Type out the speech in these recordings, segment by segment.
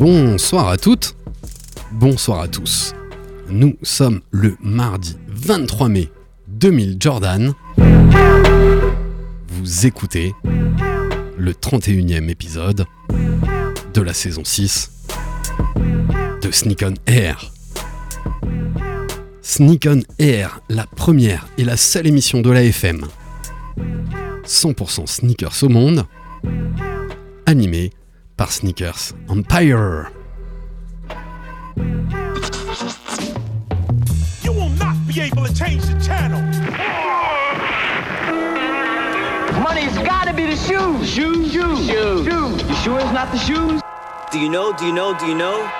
Bonsoir à toutes, bonsoir à tous. Nous sommes le mardi 23 mai 2000 Jordan. Vous écoutez le 31e épisode de la saison 6 de Sneak on Air. Sneak on Air, la première et la seule émission de la FM. 100% sneakers au monde, animée par Sneakers Empire. You will not be able to change the channel. Money's gotta be the shoes. Shoes, shoes, shoes. shoes. You sure it's not the shoes? Do you know? Do you know? Do you know?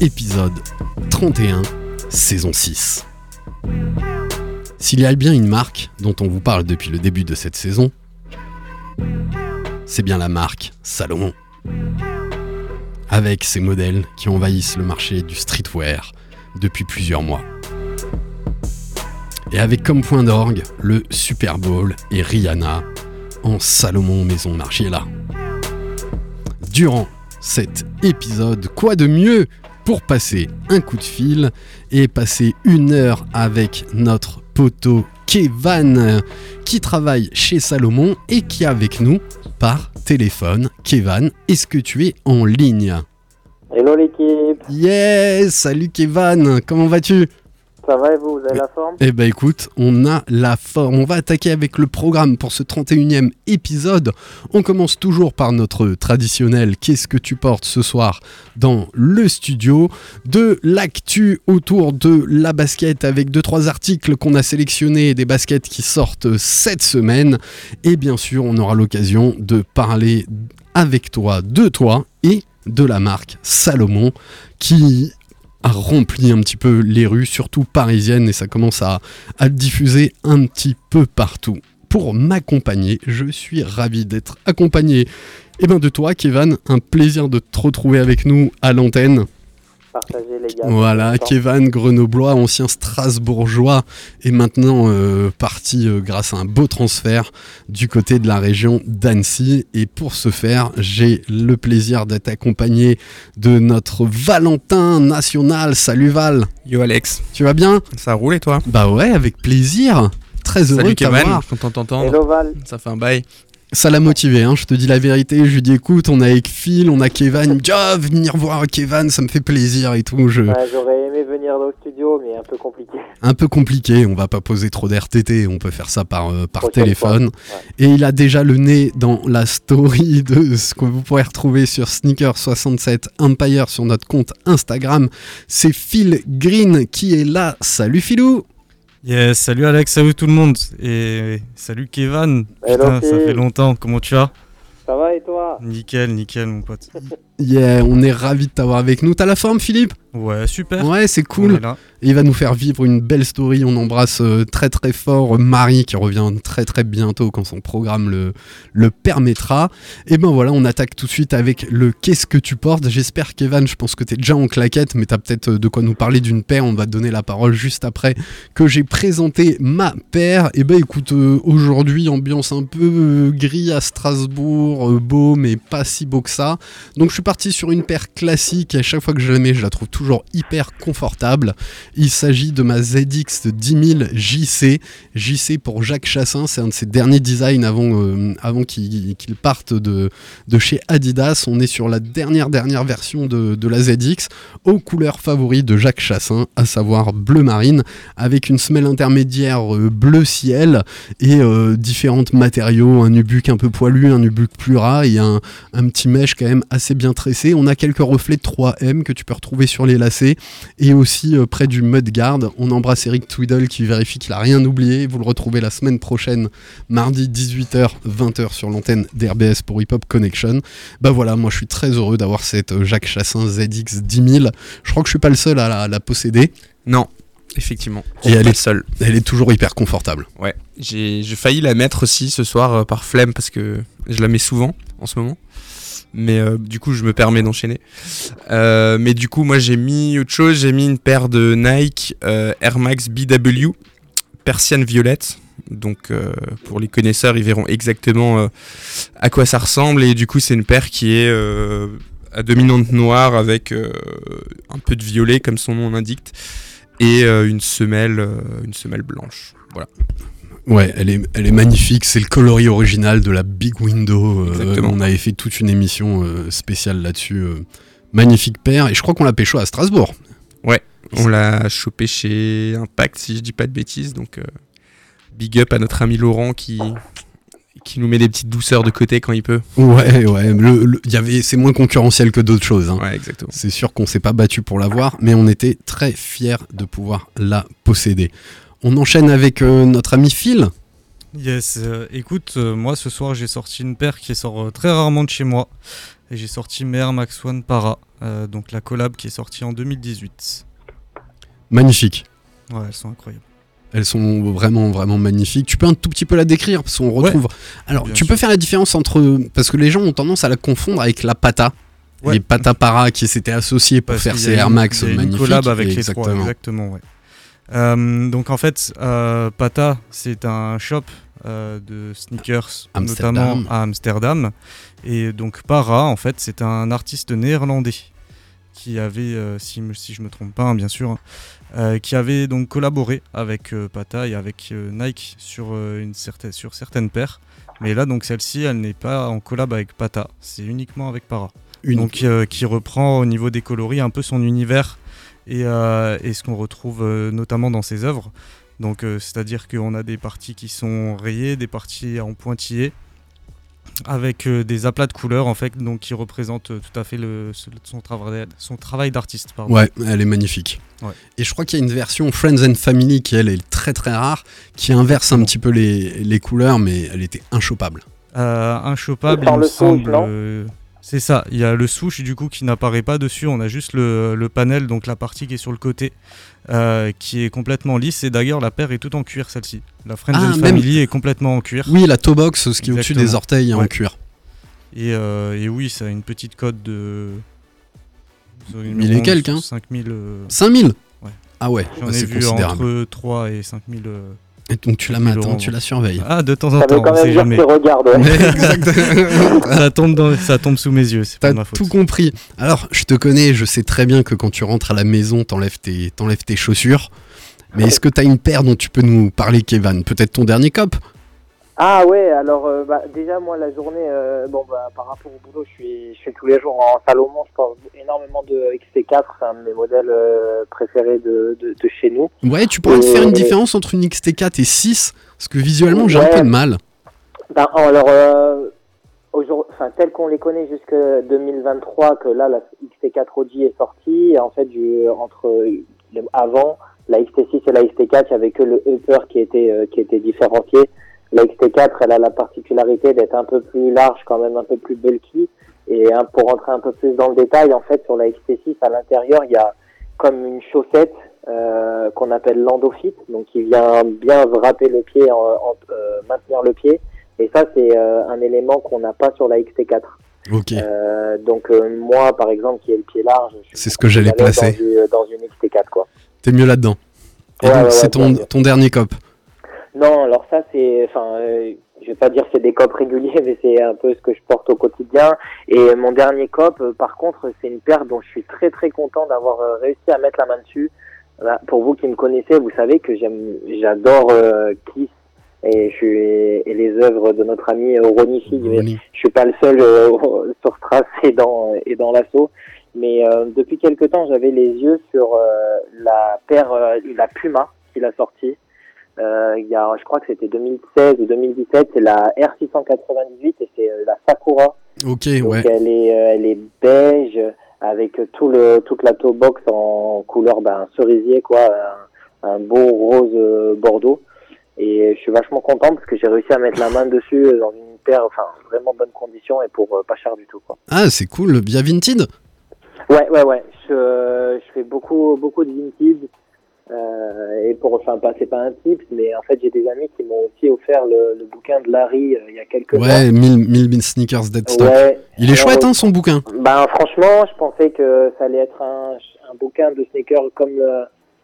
épisode 31, saison 6. S'il y a bien une marque dont on vous parle depuis le début de cette saison, c'est bien la marque Salomon. Avec ses modèles qui envahissent le marché du streetwear depuis plusieurs mois. Et avec comme point d'orgue le Super Bowl et Rihanna en Salomon Maison Margiela. Durant cet épisode, quoi de mieux pour passer un coup de fil et passer une heure avec notre poteau Kevan qui travaille chez Salomon et qui est avec nous par téléphone. Kevan, est-ce que tu es en ligne? Hello l'équipe, Yes Salut Kevan, comment vas-tu? Ça va et vous, vous avez la forme? Eh ben écoute, on a la forme. On va attaquer avec le programme pour ce 31e épisode. On commence toujours par notre traditionnel Qu'est-ce que tu portes ce soir? dans le studio De l'actu autour de la basket avec deux trois articles qu'on a sélectionnés, des baskets qui sortent cette semaine. Et bien sûr, on aura l'occasion de parler avec toi, de toi et de la marque Salomon qui a rempli un petit peu les rues, surtout parisiennes, et ça commence à, diffuser un petit peu partout. Pour m'accompagner, je suis ravi d'être accompagné eh ben de toi, Kevin. Un plaisir de te retrouver avec nous à l'antenne. Partagez les gars. Voilà. Kevin Grenoblois, ancien Strasbourgeois, est maintenant euh, parti euh, grâce à un beau transfert du côté de la région d'Annecy. Et pour ce faire, j'ai le plaisir d'être accompagné de notre Valentin national. Salut Val, Yo Alex, tu vas bien? Ça roule et toi? Bah ouais, avec plaisir. Très heureux Salut de Kevin, t'avoir. content de t'entendre. Hello Val, Ça fait un bail. Ça l'a motivé, hein, je te dis la vérité. Je lui dis écoute, on est avec Phil, on a Kevin. Il me dit ah, venir voir Kevin, ça me fait plaisir et tout. Je... Ouais, j'aurais aimé venir dans le studio, mais un peu compliqué. un peu compliqué, on va pas poser trop d'RTT, on peut faire ça par, euh, par téléphone. Et il a déjà le nez dans la story de ce que vous pourrez retrouver sur Sneaker67 Empire sur notre compte Instagram. C'est Phil Green qui est là. Salut Philou Yes, salut Alex, salut tout le monde. Et salut Kevin. Putain, ça fait longtemps, comment tu vas? Ça va et toi? Nickel, nickel mon pote. Yeah, on est ravi de t'avoir avec nous. T'as la forme Philippe? Ouais, super. Ouais, c'est cool. il va nous faire vivre une belle story. On embrasse euh, très très fort euh, Marie qui revient très très bientôt quand son programme le, le permettra. Et ben voilà, on attaque tout de suite avec le Qu'est-ce que tu portes? J'espère Kevin, je pense que tu es déjà en claquette, mais tu as peut-être euh, de quoi nous parler d'une paire. On va te donner la parole juste après que j'ai présenté ma paire. Et ben écoute, euh, aujourd'hui ambiance un peu euh, gris à Strasbourg, beau mais pas si beau que ça. Donc je suis parti sur une paire classique. À chaque fois que je la mets, je la trouve toujours hyper confortable. Il s'agit de ma ZX 10000 JC. JC pour Jacques Chassin, c'est un de ses derniers designs avant, euh, avant qu'il parte de, de chez Adidas. On est sur la dernière dernière version de, de la ZX aux couleurs favoris de Jacques Chassin, à savoir bleu marine, avec une semelle intermédiaire euh, bleu ciel et euh, différents matériaux, un nubuck un peu poilu, un nubuck plus ras et un, un petit mèche quand même assez bien tressé. On a quelques reflets de 3M que tu peux retrouver sur les lacets et aussi euh, près du Mudguard. On embrasse Eric Tweedle qui vérifie qu'il a rien oublié. Vous le retrouvez la semaine prochaine, mardi 18h, 20h sur l'antenne d'RBS pour Hip Hop Connection. Bah voilà, moi je suis très heureux d'avoir cette euh, Jacques Chassin ZX 10000. Je crois que je suis pas le seul à la, à la posséder. Non, effectivement. Et elle est- le seul. Elle est toujours hyper confortable. Ouais, j'ai j'ai failli la mettre aussi ce soir euh, par flemme parce que je la mets souvent en ce moment. Mais euh, du coup, je me permets d'enchaîner. Euh, mais du coup, moi, j'ai mis autre chose. J'ai mis une paire de Nike euh, Air Max BW persienne violette. Donc, pour les connaisseurs, ils verront exactement à quoi ça ressemble. Et du coup, c'est une paire qui est à dominante noire avec un peu de violet, comme son nom l'indique, et une semelle, une semelle blanche. Voilà. Ouais, elle est, elle est magnifique. C'est le coloris original de la Big Window. euh, on avait fait toute une émission euh, spéciale là-dessus. euh. magnifique paire. Et je crois qu'on l'a pécho à Strasbourg. On l'a chopé chez Impact, si je dis pas de bêtises. Donc, big up à notre ami Laurent qui, qui nous met des petites douceurs de côté quand il peut. Ouais, ouais. Le, le- il y avait, c'est moins concurrentiel que d'autres choses. hein. Ouais, exactement. C'est sûr qu'on s'est pas battu pour l'avoir, mais on était très fiers de pouvoir la posséder. On enchaîne avec euh, notre ami Phil. Yes, euh, écoute, euh, moi ce soir j'ai sorti une paire qui sort très rarement de chez moi. Et j'ai sorti mes Air Max One Para, donc la collab qui est sortie en 2018. Magnifique. Ouais, elles sont incroyables. Elles sont vraiment, vraiment magnifiques. Tu peux un tout petit peu la décrire parce qu'on retrouve. Alors, tu sûr. peux faire la différence entre. Parce que les gens ont tendance à la confondre avec la Pata. Ouais. Les Pata Para qui s'étaient associés pour Parce faire ces Air Max magnifiques. collab avec les exactement. trois, exactement, ouais. Euh, donc en fait, euh, Pata, c'est un shop euh, de sneakers, Amsterdam. notamment à Amsterdam. Et donc Para, en fait, c'est un artiste néerlandais qui avait, euh, si, si je me trompe pas, hein, bien sûr, euh, qui avait donc collaboré avec euh, Pata et avec Nike sur, une certaine, sur certaines paires. Mais là, donc celle-ci, elle n'est pas en collab avec Pata, c'est uniquement avec Para. Donc qui reprend au niveau des coloris un peu son univers et, euh, et ce qu'on retrouve euh, notamment dans ses œuvres. Donc euh, c'est-à-dire qu'on a des parties qui sont rayées, des parties en pointillés, avec euh, des aplats de couleurs en fait, donc qui représentent euh, tout à fait le, son travail, son travail d'artiste. Ouais, elle est magnifique. Ouais. Et je crois qu'il y a une version Friends and Family qui, elle, est très très rare, qui inverse un petit peu les, les couleurs, mais elle était inchopable. Euh, inchopable, il me semble. C'est ça, il y a le souche du coup qui n'apparaît pas dessus, on a juste le, le panel, donc la partie qui est sur le côté, euh, qui est complètement lisse, et d'ailleurs la paire est toute en cuir celle-ci. La Friends Ah, and même- Family est complètement en cuir, Oui, la toe box, ce qui est au-dessus des orteils est en cuir. et, euh, et oui, ça a une petite cote de... Mille et quelques, hein. 5000... euh, 5000 Ouais. Ah ouais, J'en bah, ai vu considérable. entre 3 et 5000... Et donc tu la 5000 mates, hein, tu la surveilles. Ah, de temps en Ça temps, quand on même sait jamais. regarde. ouais. Exactement. ça, tombe dans- ça tombe sous mes yeux, c'est pas ma faute. tout compris. Alors, je te connais, je sais très bien que quand tu rentres à la maison, t'enlèves tes, t'enlèves tes chaussures. Mais est-ce que t'as une paire dont tu peux nous parler, Kevin? Peut-être ton dernier cop? Ah ouais, alors euh, bah, déjà moi la journée, euh, bon bah par rapport au boulot, je suis, je suis tous les jours en Salomon, je porte énormément de XT4, c'est un de mes modèles euh, préférés de, de, de chez nous. Ouais, tu pourrais te faire une différence entre une XT4 et 6 Parce que visuellement, j'ai un peu de mal. Ben, alors, euh, aujourd'hui- enfin, tel qu'on les connaît jusque 2023, que là, la XT4 OG est sortie, et en fait, du, entre avant, la XT6 et la XT4, il n'y avait que le upper qui était, qui était différencié. La XT4, elle a la particularité d'être un peu plus large, quand même un peu plus bulky. Et hein, pour rentrer un peu plus dans le détail, en fait, sur la XT6, à l'intérieur, il y a comme une chaussette euh, qu'on appelle l'endofit, donc qui vient bien wrapper le pied, en, en- euh, maintenir le pied. Et ça, c'est euh, un élément qu'on n'a pas sur la XT4. Ok. Euh, donc euh, moi, par exemple, qui ai le pied large, C'est ce que j'allais placer. Dans, du- dans une XT4, quoi. T'es mieux là-dedans. Et Ouais, donc, ouais, c'est ouais, ton dernier cop. Non, alors ça, c'est, enfin, euh, je vais pas dire c'est des copes réguliers, mais c'est un peu ce que je porte au quotidien. Et mon dernier cop, euh, par contre, c'est une paire dont je suis très très content d'avoir euh, réussi à mettre la main dessus. Voilà, pour vous qui me connaissez, vous savez que j'aime, j'adore euh, Kiss et je suis et les œuvres de notre ami Ronnie Fig. Je suis pas le seul euh, sur Strass et dans et dans l'assaut. Mais euh, depuis quelque temps, j'avais les yeux sur euh, la paire, euh, la Puma qu'il a sortie. Euh, il y a, je crois que c'était 2016 ou 2017, c'est la R698 et c'est euh, la Sakura Ok, Donc ouais. elle est, euh, elle est beige avec tout le, toute la toe box en couleur ben, cerisier, quoi, un, un beau rose bordeaux. Et je suis vachement content parce que j'ai réussi à mettre la main dessus dans une paire, enfin vraiment bonne condition et pour euh, pas cher du tout, quoi. Ah, c'est cool. Via Vinted? Ouais, ouais, ouais. Je, je fais beaucoup, beaucoup de vintage. Euh, et pour, enfin, pas, c'est pas un tip, mais en fait, j'ai des amis qui m'ont aussi offert le, le bouquin de Larry euh, il y a quelques Ouais, 1000 1000 sneakers dead stock. Ouais. Il est chouette, hein, son bouquin. Ben, franchement, je pensais que ça allait être un, un bouquin de sneakers comme,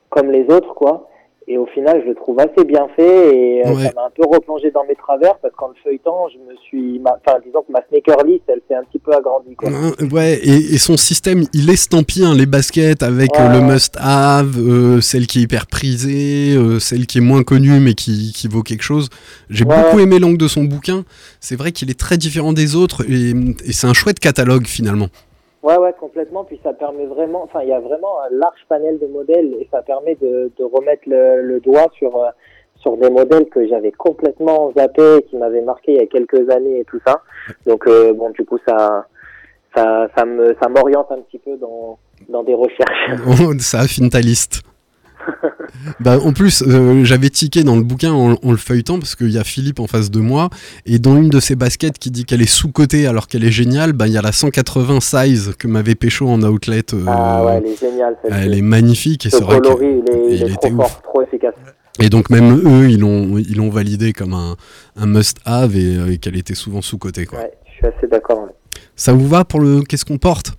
comme les autres, quoi. Et au final, je le trouve assez bien fait et euh, Ouais. ça m'a un peu replongé dans mes travers parce qu'en le feuilletant, je me suis, ma- enfin, disons que ma sneaker list, elle s'est un petit peu agrandie, quoi. Euh, Ouais, et, et son système, il estampille hein, les baskets avec euh, le must-have, euh, celle qui est hyper prisée, euh, celle qui est moins connue mais qui, qui vaut quelque chose. J'ai Ouais. beaucoup aimé l'angle de son bouquin. C'est vrai qu'il est très différent des autres et, et c'est un chouette catalogue finalement. Ouais, ouais, complètement. Puis ça permet vraiment, enfin, il y a vraiment un large panel de modèles et ça permet de, de remettre le, le doigt sur, euh, sur des modèles que j'avais complètement zappés, qui m'avaient marqué il y a quelques années et tout ça. Donc, euh, bon, du coup, ça, ça, ça me, ça m'oriente un petit peu dans, dans des recherches. Ça affine ta liste. bah, en plus, euh, j'avais tiqué dans le bouquin en, en le feuilletant parce qu'il y a Philippe en face de moi et dans une de ses baskets qui dit qu'elle est sous-cotée alors qu'elle est géniale, bah, il y a la 180 size que m'avait pécho en outlet. euh, Ah ouais, elle est géniale, celle elle est magnifique et Ce c'est vrai que- coloris, il est, il il est était trop ouf. fort, trop efficace. Et donc même eux, ils l'ont ils l'ont validé comme un, un must-have et, euh, et qu'elle était souvent sous-cotée. quoi. Ouais, je suis assez d'accord. ouais. Ça vous va pour le qu'est-ce qu'on porte?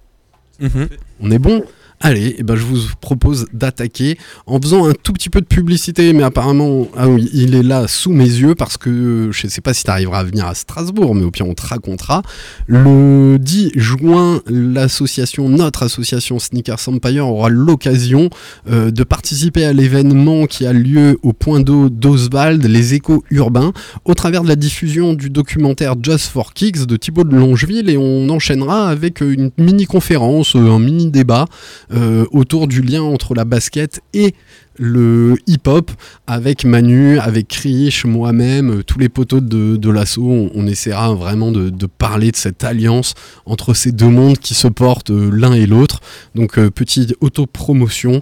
Mhm. On est bon? Allez, eh ben je vous propose d'attaquer en faisant un tout petit peu de publicité, mais apparemment, ah il est là sous mes yeux parce que je ne sais pas si tu arriveras à venir à Strasbourg, mais au pire on te racontera. Le 10 juin, l'association, notre association Sneakers Empire aura l'occasion euh, de participer à l'événement qui a lieu au point d'eau d'Oswald, les échos urbains, au travers de la diffusion du documentaire Just for Kicks de Thibaut de Longeville et on enchaînera avec euh, une mini-conférence, euh, un mini-débat euh, autour du lien entre la basket et le hip-hop avec Manu, avec Krish, moi-même, euh, tous les poteaux de, l'assaut. On, essaiera vraiment de, parler de cette alliance entre ces deux mondes qui se portent euh, l'un et l'autre. Donc, euh, petite auto-promotion.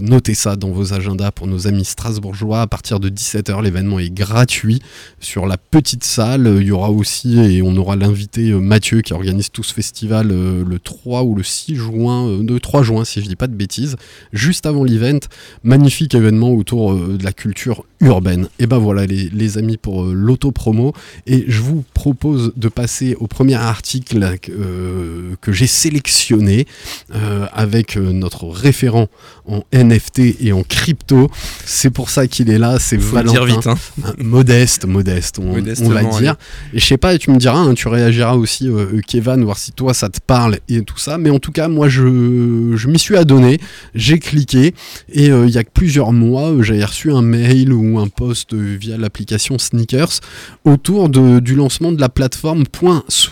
Notez ça dans vos agendas pour nos amis strasbourgeois. À partir de 17h, l'événement est gratuit sur la petite salle. Il y aura aussi, et on aura l'invité Mathieu qui organise tout ce festival le 3 ou le 6 juin, le 3 juin si je dis pas de bêtises, juste avant l'event. Magnifique événement autour euh, de la culture urbaine. Et ben voilà les, les amis pour euh, l'auto-promo. Et je vous propose de passer au premier article euh, que j'ai sélectionné euh, avec notre référent en NFT et en crypto. C'est pour ça qu'il est là, c'est Valentin. dire vite. Hein. Hein, modeste, modeste, on, va dire. Et je sais pas, tu me diras, hein, tu réagiras aussi, euh, Kevin, voir si toi ça te parle et tout ça. Mais en tout cas, moi je, je m'y suis adonné, j'ai cliqué et il y a plusieurs mois, j'avais reçu un mail ou un post via l'application Sneakers autour du lancement de la plateforme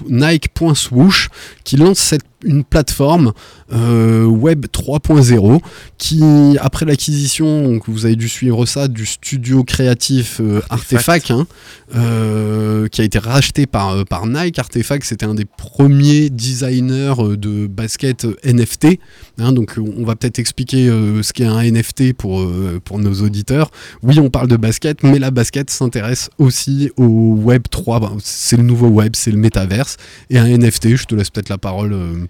Nike.swoosh qui lance cette une plateforme euh, web 3.0 qui, après l'acquisition, donc vous avez dû suivre ça, du studio créatif euh, Artefact, hein, euh, qui a été racheté par, par Nike. Artefact, c'était un des premiers designers de basket NFT. hein, donc on va peut-être expliquer ce qu'est un NFT pour, pour nos auditeurs. Oui, on parle de basket, mais la basket s'intéresse aussi au Web 3. Ben, c'est le nouveau web, c'est le métaverse. Et un NFT, je te laisse peut-être la parole.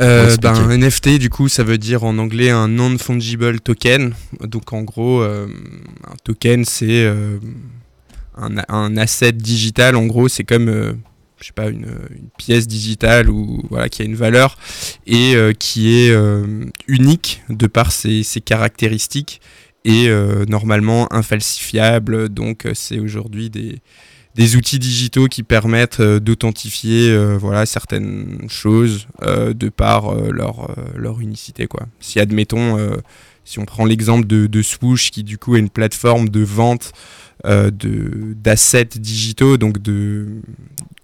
Euh, ben, un NFT, du coup, ça veut dire en anglais un non-fungible token. Donc, en gros, euh, un token, c'est euh, un, un asset digital. En gros, c'est comme, je sais pas, une, une pièce digitale ou voilà, qui a une valeur et euh, qui est euh, unique de par ses, ses caractéristiques et euh, normalement infalsifiable. Donc, c'est aujourd'hui des des outils digitaux qui permettent euh, d'authentifier euh, voilà certaines choses euh, de par leur, leur unicité quoi. Si admettons si on prend l'exemple de, de Swoosh qui du coup est une plateforme de vente d'assets digitaux, donc de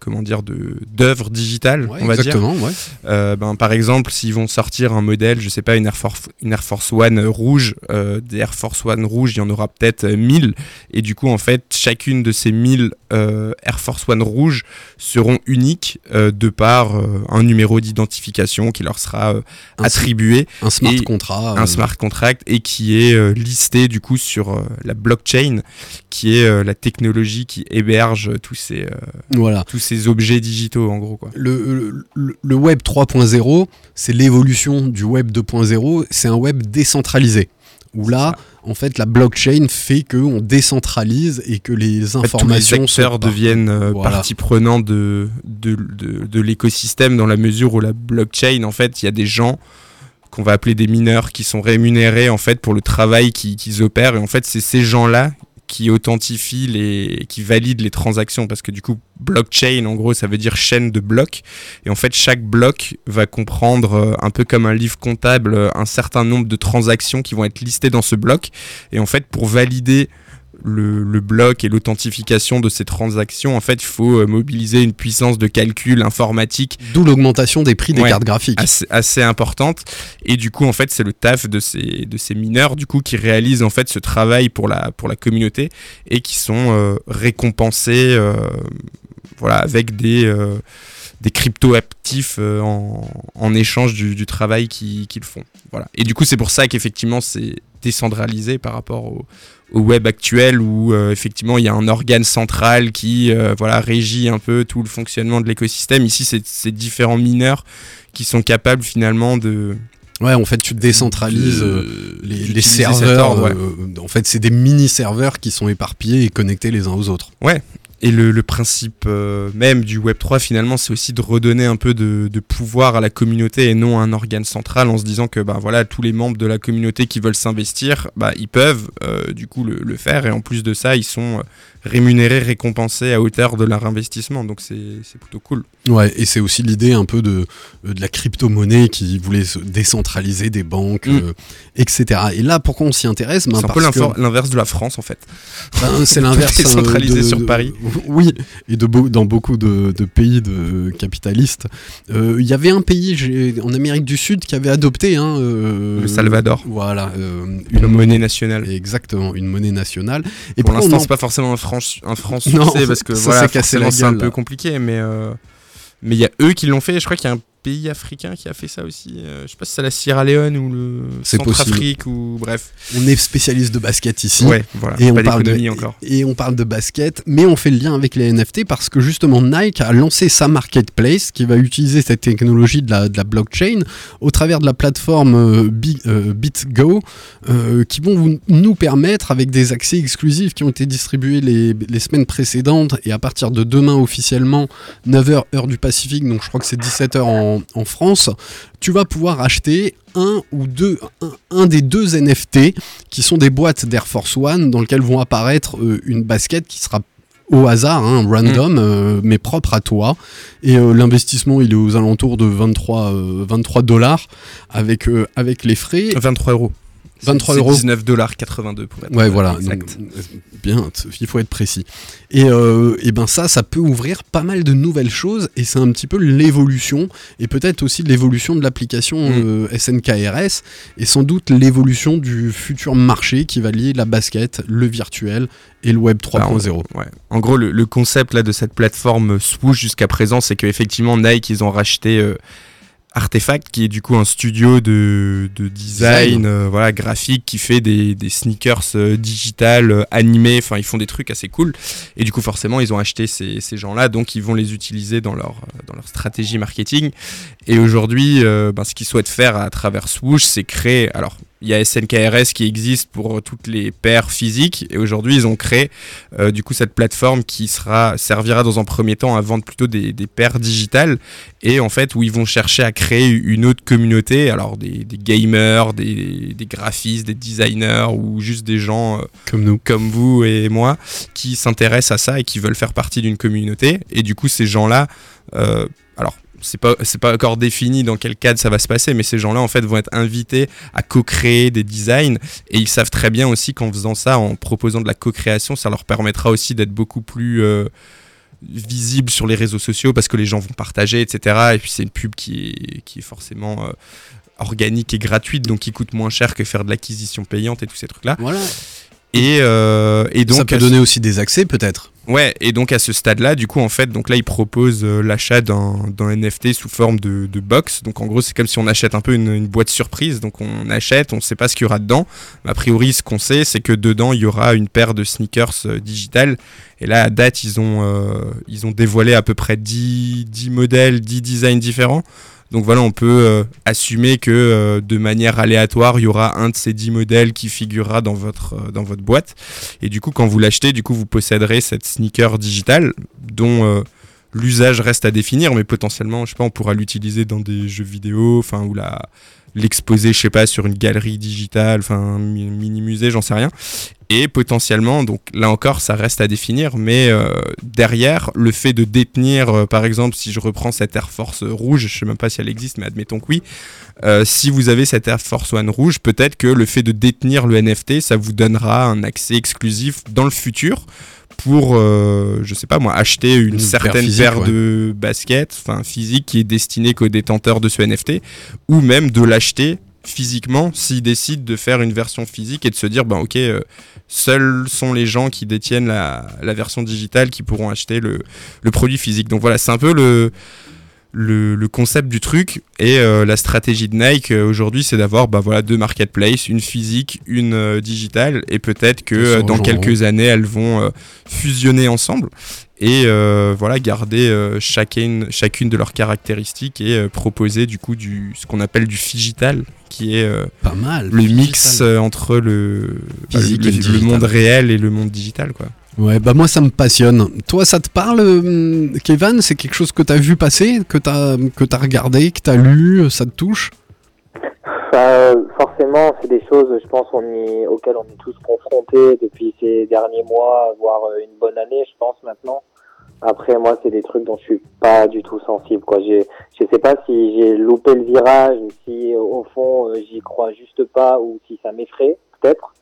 comment dire de d'œuvres digitales, Ouais, on va dire. exactement, ouais. Euh, ben, par exemple, s'ils vont sortir un modèle, je sais pas, une Air Force, une Air Force One rouge, euh, des Air Force One rouges, il y en aura peut-être euh, 1000. Et du coup, en fait, chacune de ces 1000 euh, Air Force One rouges seront uniques euh, de par euh, un numéro d'identification qui leur sera euh, attribué, un smart et contrat. un euh, smart contract, et qui est euh, listé du coup sur euh, la blockchain, qui est euh, la technologie qui héberge tous ces, euh, Voilà. tous ces objets digitaux, en gros. Quoi. Le, le, le web 3.0, c'est l'évolution du web 2.0, c'est un web décentralisé. Où là, en fait, la blockchain fait qu'on décentralise et que les En fait, tous les informations sont deviennent euh, Voilà. partie prenante de, de, de, de l'écosystème dans la mesure où la blockchain, en fait, il y a des gens qu'on va appeler des mineurs qui sont rémunérés en fait pour le travail qui- qu'ils opèrent et en fait c'est ces gens-là qui authentifient les qui valident les transactions parce que du coup blockchain en gros ça veut dire chaîne de blocs. Et en fait chaque bloc va comprendre euh, un peu comme un livre comptable euh, un certain nombre de transactions qui vont être listées dans ce bloc. Et en fait pour valider le, le bloc et l'authentification de ces transactions, en fait, il faut euh, mobiliser une puissance de calcul informatique D'où l'augmentation des prix des Ouais. cartes graphiques. assez, assez importante. Et du coup, en fait, c'est le taf de ces, de ces mineurs, du coup, qui réalisent en fait ce travail pour la, pour la communauté et qui sont euh, récompensés, euh, voilà, avec des, euh, des crypto-actifs en, en échange du, du travail qu'ils qu'ils font. Voilà. Et du coup, c'est pour ça qu'effectivement, c'est décentralisé par rapport au, au web actuel où euh, effectivement il y a un organe central qui euh, voilà régit un peu tout le fonctionnement de l'écosystème. Ici, c'est c'est différents mineurs qui sont capables finalement de Ouais, en fait, tu décentralises euh, les, serveurs. ouais. en fait, c'est des mini-serveurs qui sont éparpillés et connectés les uns aux autres. Et le, le principe euh, même du Web3, finalement, c'est aussi de redonner un peu de, de pouvoir à la communauté et non à un organe central en se disant que bah, voilà, tous les membres de la communauté qui veulent s'investir, bah, ils peuvent euh, du coup le, le faire. Et en plus de ça, ils sont euh, rémunérés, récompensés à hauteur de leur investissement. Donc c'est plutôt cool. Ouais, et c'est aussi l'idée un peu de, de la crypto-monnaie qui voulait se décentraliser des banques, Mm. euh, etc. Et là, pourquoi on s'y intéresse? Ben, c'est un peu que- l'inverse de la France en fait. Ben, c'est l'inverse. hein, Décentralisé de- sur de- Paris. Oui, et de dans beaucoup de, de pays de capitalistes. Euh, Il y avait un pays en Amérique du Sud qui avait adopté. Hein, euh, Le Salvador. Voilà. euh, Une monnaie nationale. Exactement, une monnaie nationale. Et pour l'instant, en- c'est pas forcément un franc, un franc Non, parce que ça voilà, c'est un peu compliqué, mais mais il y a eux qui l'ont fait. Je crois qu'il y a un pays africain qui a fait ça aussi. euh, je sais pas si c'est la Sierra Leone ou le Centrafrique ou bref. on est spécialiste de basket ici. Ouais, voilà. Et on, parle de, d'économie encore. et on parle de basket, mais on fait le lien avec les NFT parce que justement Nike a lancé sa marketplace qui va utiliser cette technologie de la, de la blockchain au travers de la plateforme euh, Bi- euh, BitGo euh, qui vont vous- nous permettre avec des accès exclusifs qui ont été distribués les, les semaines précédentes et à partir de demain officiellement 9h heure du Pacifique, donc je crois que c'est 17h en, en France, tu vas pouvoir acheter un ou deux, un, un des deux NFT qui sont des boîtes d'Air Force One dans lesquelles vont apparaître euh, une basket qui sera au hasard, hein, random, euh, mais propre à toi. Et euh, l'investissement, il est aux alentours de 23, euh, 23 dollars avec, avec les frais. 23 euros. 23 C'est euros. 19 dollars 82 pour être Ouais, euh, voilà. exact. donc, euh, bien, il faut être précis. Et, euh, et ben ça, ça peut ouvrir pas mal de nouvelles choses et c'est un petit peu l'évolution et peut-être aussi l'évolution de l'application Mm. euh, SNKRS et sans doute l'évolution du futur marché qui va lier la basket, le virtuel et le web Bah, en- 3.0. ouais. En gros, le, le concept là de cette plateforme Swoosh jusqu'à présent, c'est qu'effectivement Nike ils ont racheté euh, Artefact, qui est du coup un studio de, de design, Design. euh, voilà, graphique, qui fait des, des sneakers euh, digitales, euh, animés, enfin ils font des trucs assez cool. Et du coup forcément ils ont acheté ces, ces gens-là, donc ils vont les utiliser dans leur, dans leur stratégie marketing. Et aujourd'hui, ben, ce qu'ils souhaitent faire à travers Swoosh, c'est créer... Alors, il y a SNKRS qui existe pour toutes les paires physiques, et aujourd'hui ils ont créé euh, du coup cette plateforme qui sera servira dans un premier temps à vendre plutôt des, des paires digitales. Et en fait où ils vont chercher à créer une autre communauté. Alors des, des gamers des, des graphistes des designers ou juste des gens euh, Comme nous. comme vous et moi qui s'intéressent à ça et qui veulent faire partie d'une communauté. Et du coup ces gens là alors c'est pas c'est pas encore défini dans quel cadre ça va se passer, mais ces gens-là en fait vont être invités à co-créer des designs et ils savent très bien aussi qu'en faisant ça, en proposant de la co-création, ça leur permettra aussi d'être beaucoup plus euh, visible sur les réseaux sociaux parce que les gens vont partager, etc. Et puis c'est une pub qui est, qui est forcément euh, organique et gratuite, donc qui coûte moins cher que faire de l'acquisition payante et tous ces trucs-là. Voilà. Et, euh, et donc ça peut donner aussi des accès peut-être. Ouais, et donc à ce stade-là, du coup, en fait, donc là, il propose euh, l'achat d'un NFT sous forme de, de box. Donc en gros, c'est comme si on achète un peu une, une boîte surprise. Donc on achète, on ne sait pas ce qu'il y aura dedans. A priori, ce qu'on sait, c'est que dedans, il y aura une paire de sneakers euh, digitales. Et là, à date, ils ont, euh, ils ont dévoilé à peu près 10, 10 modèles, 10 designs différents. Donc voilà, on peut euh, assumer que euh, de manière aléatoire, il y aura un de ces 10 modèles qui figurera dans votre, euh, dans votre boîte. Et du coup, quand vous l'achetez, du coup, vous posséderez cette sneaker digitale dont l'usage reste à définir, mais potentiellement, je sais pas, on pourra l'utiliser dans des jeux vidéo, enfin, ou la l'exposer, je sais pas, sur une galerie digitale, enfin, un mi- mini musée, j'en sais rien. Et potentiellement, donc là encore, ça reste à définir, mais euh, derrière, le fait de détenir, euh, par exemple, si je reprends cette Air Force rouge, je sais même pas si elle existe, mais admettons que oui, euh, si vous avez cette Air Force One rouge, peut-être que le fait de détenir le NFT, ça vous donnera un accès exclusif dans le futur pour, euh, je sais pas moi, acheter une, Une paire certaine physique, paire ouais. de baskets, enfin physique, qui est destinée qu'aux détenteurs de ce NFT, ou même de l'acheter physiquement s'ils décident de faire une version physique et de se dire, ben ok, euh, seuls sont les gens qui détiennent la, la version digitale qui pourront acheter le, le produit physique. Donc voilà, c'est un peu le, le, le concept du truc et euh, la stratégie de Nike euh, aujourd'hui c'est d'avoir bah, voilà, deux marketplaces, une physique, une euh, digitale et peut-être que dans quelques années elles vont fusionner ensemble et voilà garder chacune, chacune de leurs caractéristiques et proposer du coup du, ce qu'on appelle du figital qui est Pas mal. le mix entre le, Physique le, le le digital. monde réel et le monde digital quoi. Ouais, bah moi ça me passionne. Toi, ça te parle, euh, Kevin? C'est quelque chose que t'as vu passer, que t'as que t'as regardé, que t'as lu, ça te touche? Euh, forcément, c'est des choses, je pense, on y, auxquelles on est tous confrontés depuis ces derniers mois, voire euh, une bonne année, je pense maintenant. Après, moi, c'est des trucs dont je suis pas du tout sensible. Quoi, j'ai, je sais pas si j'ai loupé le virage, ou si au fond euh, j'y crois juste pas, ou si ça m'effraie, peut-être.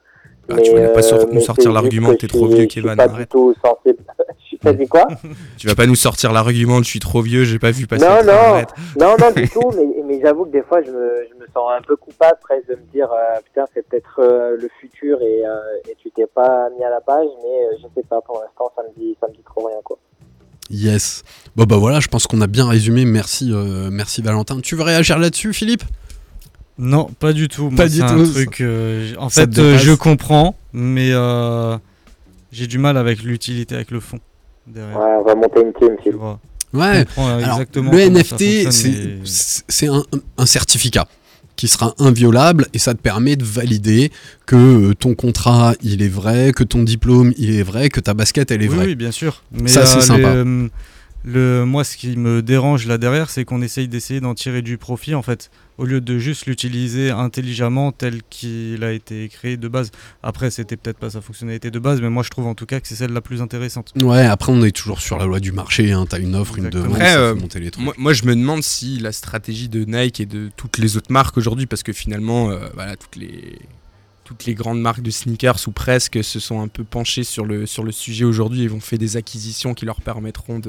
Ah, tu voulais pas sur- nous sortir l'argument t'es trop vieux, Kevin, pas du arrête. tout sensible. je suis pas dit quoi Tu vas pas nous sortir l'argument de je suis trop vieux, j'ai pas vu passer Non, non. arrête. Non, non, du tout, mais, mais j'avoue que des fois, je me, je me sens un peu coupable presque de me dire, euh, putain, c'est peut-être euh, le futur et, euh, et tu t'es pas mis à la page, mais euh, je sais pas, pour l'instant, ça me dit, ça me dit trop rien, quoi. Yes. Bon bah voilà, je pense qu'on a bien résumé. Merci, euh, merci Valentin. Tu veux réagir là-dessus, Philippe? Non, pas du tout. Pas Moi, du c'est tout, un truc. euh, en ça fait, euh, je comprends, mais euh, j'ai du mal avec l'utilité, avec le fond derrière. Ouais, on va monter une team, Tu vois. Ouais. Alors, exactement le NFT, c'est un, un certificat qui sera inviolable et ça te permet de valider que ton contrat il est vrai, que ton diplôme il est vrai, que ta basket elle est oui, vraie. oui, bien sûr. Mais Ça, c'est sympa. Le, le- moi, ce qui me dérange là derrière, c'est qu'on essaye d'essayer d'en tirer du profit, en fait, au lieu de juste l'utiliser intelligemment tel qu'il a été créé de base. Après, c'était peut-être pas sa fonctionnalité de base, mais moi, je trouve en tout cas que c'est celle la plus intéressante. Ouais, après on est toujours sur la loi du marché, hein. t'as une offre, une demande, Après, ça euh, monter les trucs. Moi, moi, je me demande si la stratégie de Nike et de toutes les autres marques aujourd'hui, parce que finalement, euh, voilà, toutes les les grandes marques de sneakers ou presque se sont un peu penchées sur le sur le sujet aujourd'hui et vont faire des acquisitions qui leur permettront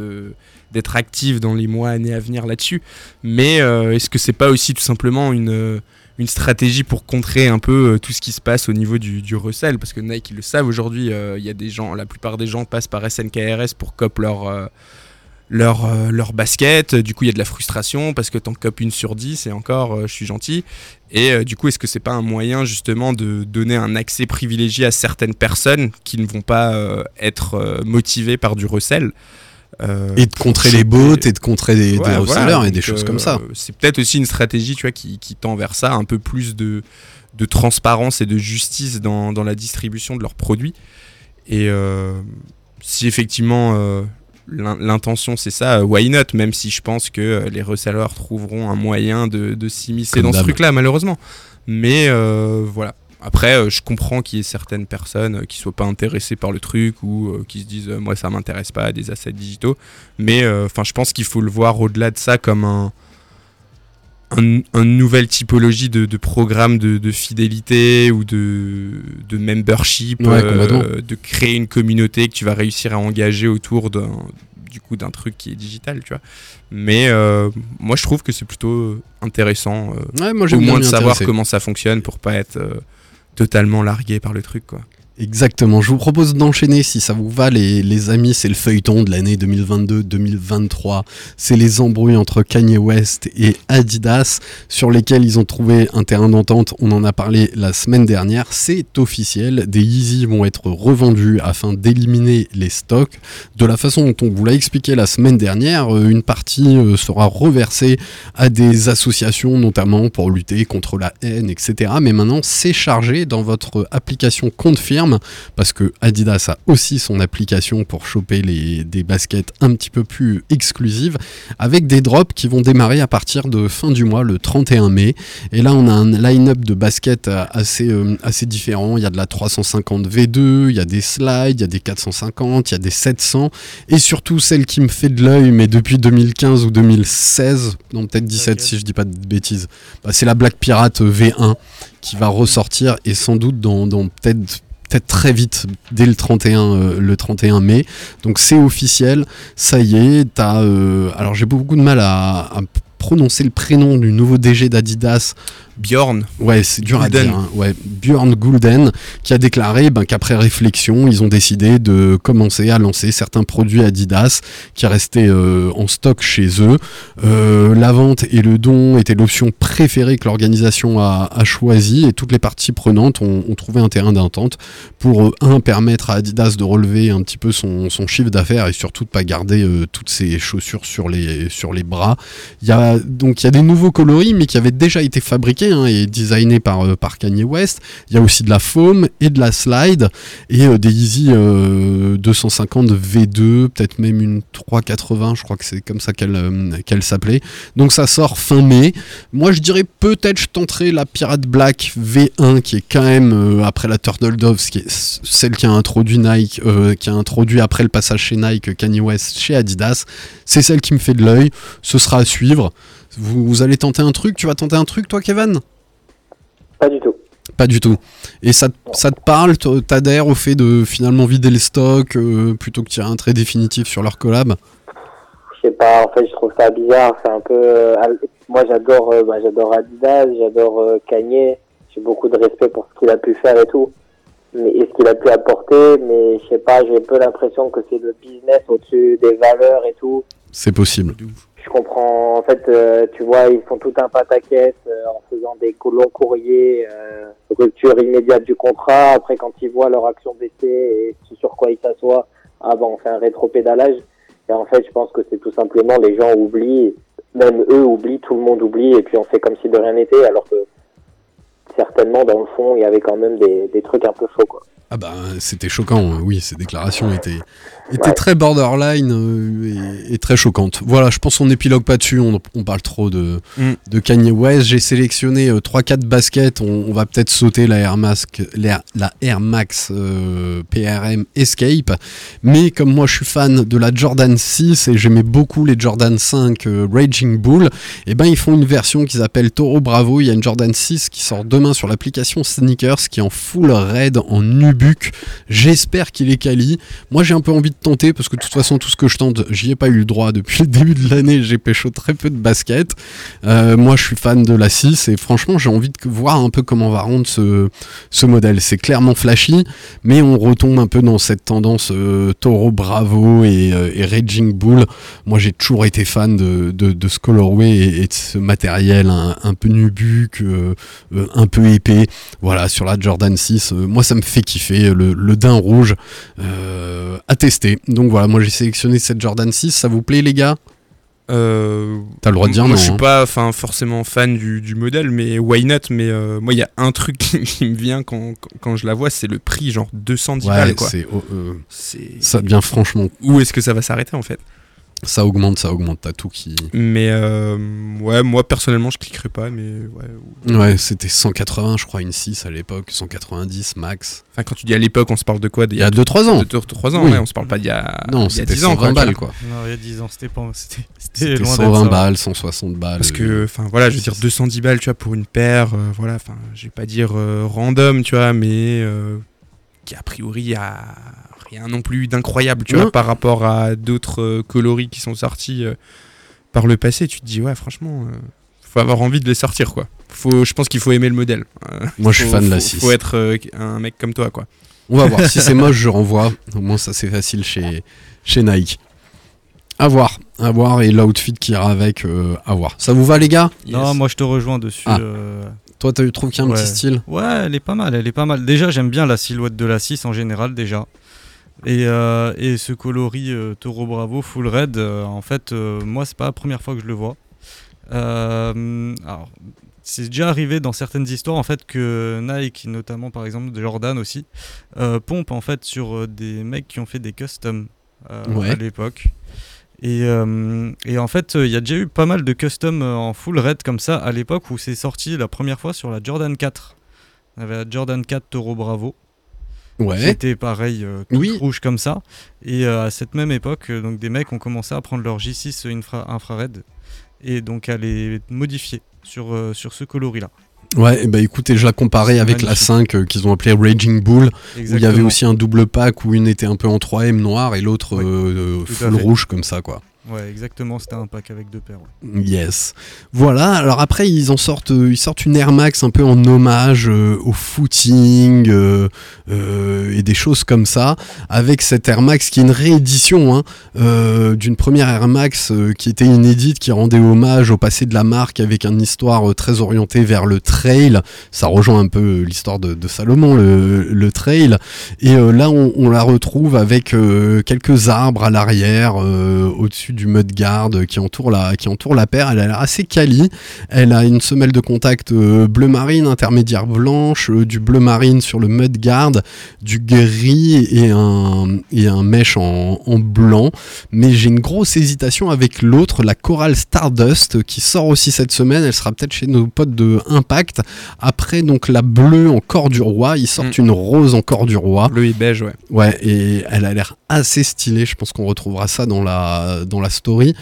d'être actives dans les mois années à venir là-dessus. Mais euh, est-ce que c'est pas aussi tout simplement une euh, une stratégie pour contrer un peu euh, tout ce qui se passe au niveau du, du parce que Nike ils le savent aujourd'hui la plupart des gens passent par SNKRS pour cop leur leur, euh, leur basket. Du coup, il y a de la frustration parce que t'en copes une sur 10 et encore, euh, je suis gentil. Et euh, du coup, est-ce que c'est pas un moyen justement de donner un accès privilégié à certaines personnes qui ne vont pas euh, être euh, motivées par du recel? Euh, Et de contrer les bots et de contrer des, des Ouais, voilà, et des choses euh, comme ça. C'est peut-être aussi une stratégie tu vois, qui, qui tend vers ça, un peu plus de, de transparence et de justice dans, dans la distribution de leurs produits. Et euh, si effectivement euh, l'intention c'est ça, euh, why not Même si je pense que euh, les resellers trouveront un moyen de, de s'immiscer dans ce truc-là, malheureusement. Mais euh, voilà. Après, je comprends qu'il y ait certaines personnes qui soient pas intéressées par le truc ou qui se disent moi ça m'intéresse pas des assets digitaux. Mais euh, enfin, je pense qu'il faut le voir au-delà de ça comme un, un- une nouvelle typologie de, de programme de, de fidélité ou de, de membership, Ouais, complètement. de créer une communauté que tu vas réussir à engager autour d'un du coup d'un truc qui est digital, tu vois. Mais euh, moi, je trouve que c'est plutôt intéressant. euh, Ouais, moi au moins de savoir comment ça fonctionne pour pas être euh, totalement largué par le truc, quoi. Exactement. Je vous propose d'enchaîner si ça vous va, les, amis. C'est le feuilleton de l'année 2022-2023. C'est les embrouilles entre Kanye West et Adidas sur lesquels ils ont trouvé un terrain d'entente. On en a parlé la semaine dernière. C'est officiel. Des Yeezy vont être revendus afin d'éliminer les stocks. De la façon dont on vous l'a expliqué la semaine dernière, euh, une partie euh, sera reversée à des associations, notamment pour lutter contre la haine, etc. Mais maintenant, c'est chargé dans votre application compte parce que Adidas a aussi son application pour choper les, des baskets un petit peu plus exclusives, avec des drops qui vont démarrer à partir de fin du mois, le 31 mai. Et là, on a un line-up de baskets euh, assez, euh, assez différent. Il y a de la 350 V2, il y a des slides, il y a des 450, il y a des 700, et surtout celle qui me fait de l'œil, mais depuis 2015 ou 2016, non peut-être 17 si je dis pas de bêtises, bah, c'est la Black Pirate V1 qui va ressortir et sans doute dans, dans peut-être très vite dès le 31 euh, le 31 mai. Donc c'est officiel. Ça y est t'as euh, alors j'ai beaucoup de mal à prononcer le prénom du nouveau DG d'Adidas Bjorn, Ouais, c'est dur à Gulden. dire. hein. Ouais, Björn Gulden qui a déclaré ben, qu'après réflexion, ils ont décidé de commencer à lancer certains produits Adidas qui restaient euh, en stock chez eux. Euh, la vente et le don étaient l'option préférée que l'organisation a, a choisie et toutes les parties prenantes ont, ont trouvé un terrain d'entente pour, euh, un, permettre à Adidas de relever un petit peu son, son chiffre d'affaires et surtout de pas garder euh, toutes ses chaussures sur les, sur les bras. Il y a donc il y a des nouveaux coloris, mais qui avaient déjà été fabriqués hein, et designés par, euh, par Kanye West. Il y a aussi de la foam et de la slide et euh, des Yeezy euh, 250 V2, peut-être même une 380, je crois que c'est comme ça qu'elle euh, s'appelait. Donc ça sort fin mai. Moi je dirais peut-être je tenterai la Pirate Black V1 qui est quand même euh, après la Turtle Dove, celle qui a introduit Nike, euh, qui a introduit après le passage chez Nike Kanye West chez Adidas. C'est celle qui me fait de l'œil. Ce sera à suivre. Vous, vous allez tenter un truc Tu vas tenter un truc, toi, Kevin? Pas du tout. Pas du tout. Et ça, te- ça te parle T'adhères au fait de finalement vider le stock euh, plutôt que tirer un trait définitif sur leur collab? Je sais pas, en fait, je trouve ça bizarre. C'est un peu. euh, moi, j'adore, euh, bah, j'adore Adidas, j'adore euh, Kanye. J'ai beaucoup de respect pour ce qu'il a pu faire et tout, mais et ce qu'il a pu apporter. Mais je sais pas, j'ai un peu l'impression que c'est le business au-dessus des valeurs et tout. C'est possible. Je comprends. En fait, euh, tu vois, ils font tout un pataquès euh, en faisant des longs courriers, euh, rupture immédiate du contrat. Après, quand ils voient leur action baisser et sur quoi ils s'assoient, ah ben, on fait un rétropédalage. Et en fait, je pense que c'est tout simplement les gens oublient, même eux oublient, tout le monde oublie, et puis on fait comme si de rien n'était, alors que certainement, dans le fond, il y avait quand même des, des trucs un peu faux, quoi. Ah bah c'était choquant, oui, ces déclarations étaient, étaient très borderline euh, et, et très choquantes. Voilà, je pense qu'on épilogue pas dessus, on, on parle trop de, Mm. de Kanye West. J'ai sélectionné euh, 3-4 baskets, on, on va peut-être sauter la Air, Max, la, la Air Max euh, PRM Escape, mais comme moi je suis fan de la Jordan 6 et j'aimais beaucoup les Jordan 5 euh, Raging Bull, et ben ils font une version qu'ils appellent Toro Bravo, il y a une Jordan 6 qui sort demain sur l'application Sneakers qui est en full red en nubuck. J'espère qu'il est quali. Moi j'ai un peu envie de tenter parce que de toute façon tout ce que je tente, j'y ai pas eu le droit depuis le début de l'année, j'ai pécho très peu de basket. Euh, moi je suis fan de la 6 et franchement j'ai envie de voir un peu comment va rendre ce, ce modèle. C'est clairement flashy, mais on retombe un peu dans cette tendance euh, Bravo et, euh, et Raging Bull. Moi j'ai toujours été fan de, de, ce colorway et, de ce matériel un, peu nubuck, euh, un peu épais. Voilà, sur la Jordan 6, euh, moi ça me fait kiffer le, le rouge à tester. Donc voilà, moi j'ai sélectionné cette Jordan 6. Ça vous plaît les gars? Euh, T'as le droit de dire moi, non. je suis hein. pas enfin forcément fan du, du modèle, mais why not? Mais euh, moi, il y a un truc qui, me vient quand, quand je la vois, c'est le prix, genre 210 Ouais, balles, quoi. oh, euh, ça devient franchement Où est-ce que ça va s'arrêter en fait? Ça augmente, ça augmente. T'as tout qui. Mais euh, ouais, moi personnellement, je cliquerai pas, mais ouais. Ouais, c'était 180, je crois, une 6 à l'époque, 190 max. Enfin, quand tu dis à l'époque, on se parle de quoi? Il y a 2-3 ans. 2-3 ans, Oui. ouais, on se parle pas d'il y a, Non, il y a c'était 10 ans, 120 quoi, balles, quoi. Non, il y a 10 ans, c'était pas. C'était c'était C'était loin d'être 120 ça. balles, 160 balles. Parce que, enfin voilà, je veux dire 210 balles, tu vois, pour une paire, euh, voilà, enfin, je vais pas dire euh, random, tu vois, mais euh, qui a priori a rien non plus d'incroyable, tu Non. vois, par rapport à d'autres euh, coloris qui sont sortis euh, par le passé. Tu te dis, ouais, franchement, euh, faut avoir envie de les sortir, quoi. Faut, je pense qu'il faut aimer le modèle. Euh, Moi, je suis faut- fan de la faut- 6. Faut être euh, un mec comme toi, quoi. On va voir. si c'est moche, je renvoie. Au moins, ça c'est facile chez, chez Nike. À voir. À voir. Et l'outfit qui ira avec, euh, à voir. Ça vous va, les gars? Non, Yes. moi je te rejoins dessus. Ah. euh, Toi, tu trouves qu'il y a un Ouais. petit style? Ouais, elle est pas mal, elle est pas mal. Déjà, j'aime bien la silhouette de la 6 en général, déjà. Et, euh, et ce coloris euh, Taureau Bravo Full Red, euh, en fait, euh, moi, c'est pas la première fois que je le vois. Alors, c'est déjà arrivé dans certaines histoires, en fait, que Nike, notamment par exemple Jordan aussi, pompe en fait sur des mecs qui ont fait des customs Ouais. à l'époque. Et, et en fait, il y a déjà eu pas mal de customs en full red comme ça à l'époque où c'est sorti la première fois sur la Jordan 4. On avait la Jordan 4 Taureau Bravo. Ouais. C'était pareil, euh, toute Oui. rouge comme ça. Et euh, à cette même époque, euh, donc des mecs ont commencé à prendre leur J6 infra- infrared et donc à les modifier sur, sur ce coloris-là. Ouais, et bah écoutez, je la comparais avec la magnifique. 5 euh, qu'ils ont appelée Raging Bull, où il y avait aussi un double pack où une était un peu en 3M noir et l'autre Oui, euh, full rouge comme ça, quoi. Ouais, exactement, c'était un pack avec deux paires. Yes. Voilà, alors après ils en sortent euh, ils sortent une Air Max un peu en hommage euh, au footing euh, et des choses comme ça avec cette Air Max qui est une réédition hein, d'une première Air Max qui était inédite qui rendait hommage au passé de la marque avec une histoire très orientée vers le trail. Ça rejoint un peu l'histoire de, Salomon le, trail et là on, la retrouve avec quelques arbres à l'arrière euh, du mudguard qui entoure la qui entoure la paire. Elle a l'air assez quali. Elle a une semelle de contact euh, bleu marine intermédiaire blanche, euh, du bleu marine sur le mudguard, du gris et un et un mèche en, en blanc. Mais j'ai une grosse hésitation avec l'autre, la Coral Stardust, qui sort aussi cette semaine. Elle sera peut-être chez nos potes de Impact. Après donc la bleue en corps du roi, ils sortent Mm. une rose en corps du roi. Bleu et beige, ouais. Ouais, et elle a l'air assez stylée. Je pense qu'on retrouvera ça dans la, dans la story.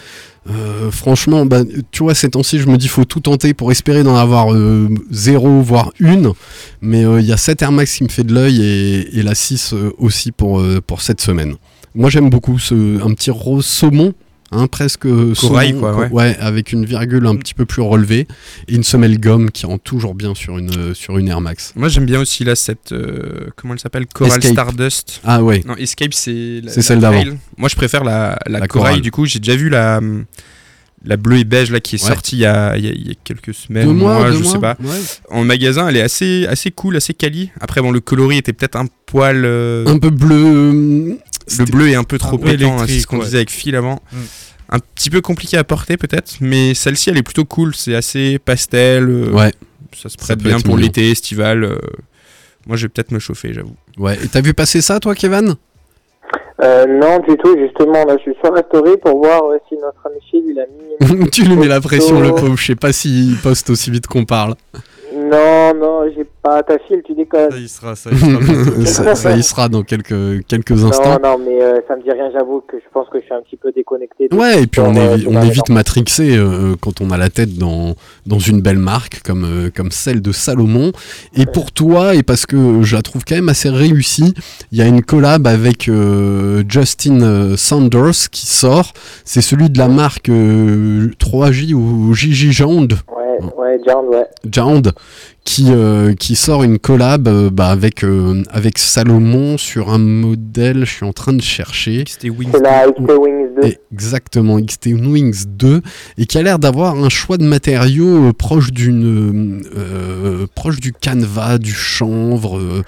Euh, franchement, bah, tu vois, ces temps-ci, je me dis, faut tout tenter pour espérer d'en avoir euh, zéro, voire une. Mais euh, il y a cette Air Max qui me fait de l'œil et, la 6 euh, aussi pour, pour cette semaine. Moi, j'aime beaucoup ce, un petit rose saumon. Hein, presque Corail, quoi, ouais. avec une virgule un petit peu plus relevée et une semelle gomme qui rend toujours bien sur une, sur une Air Max. Moi j'aime bien aussi là cette. euh, comment elle s'appelle Coral Escape. Stardust. Ah ouais, Non, Escape c'est. celle d'avant. Moi je préfère la, la, La corail, du coup. J'ai déjà vu la. La bleue et beige là qui est Ouais. sortie il y a, il y a- il y a quelques semaines, deux mois, deux je mois sais pas. Ouais. En magasin, elle est assez, assez cool, assez quali. Après, bon, le coloris était peut-être un poil. euh, un peu bleu. euh, le bleu est un peu trop pétant, hein, c'est ce qu'on ouais. disait avec Phil avant. Mm. Un petit peu compliqué à porter peut-être, mais celle-ci elle est plutôt cool. C'est assez pastel. euh, Ouais, Ça se prête bien pour l'été estival. euh, Moi, je vais peut-être me chauffer, j'avoue. ouais. Et t'as vu passer ça, toi, Kevin? Euh, non, du tout, justement, là, je suis sur la story pour voir euh, si notre ami Phil, il a mis... Tu lui mets la pression, le pauvre. Je sais pas s'il poste aussi vite qu'on parle. Non, non, j'ai pas ta Phil, tu déconnes. Ça y sera, ça y sera. bientôt. ça, ça y sera dans quelques, quelques Non, instants. non, mais euh, ça me dit rien, j'avoue que je pense que je suis un petit peu déconnecté. Ouais, et puis on est, euh, on est vite Renaissance. matrixé euh, quand on a la tête dans, dans une belle marque comme, euh, comme celle de Salomon. Et pour toi, et parce que je la trouve quand même assez réussie, il y a une collab avec euh, Justin euh, Sanders qui sort. C'est celui de la marque euh, 3J ou JJ Jound. Ouais, ouais, John, ouais. Jound qui, euh, qui sort une collab euh, bah, avec, euh, avec Salomon sur un modèle, je suis en train de chercher. C'était Wings. La XT Wings 2. Exactement, XT Wings 2, et qui a l'air d'avoir un choix de matériaux euh, proche d'une euh, proche du canevas, du chanvre, euh,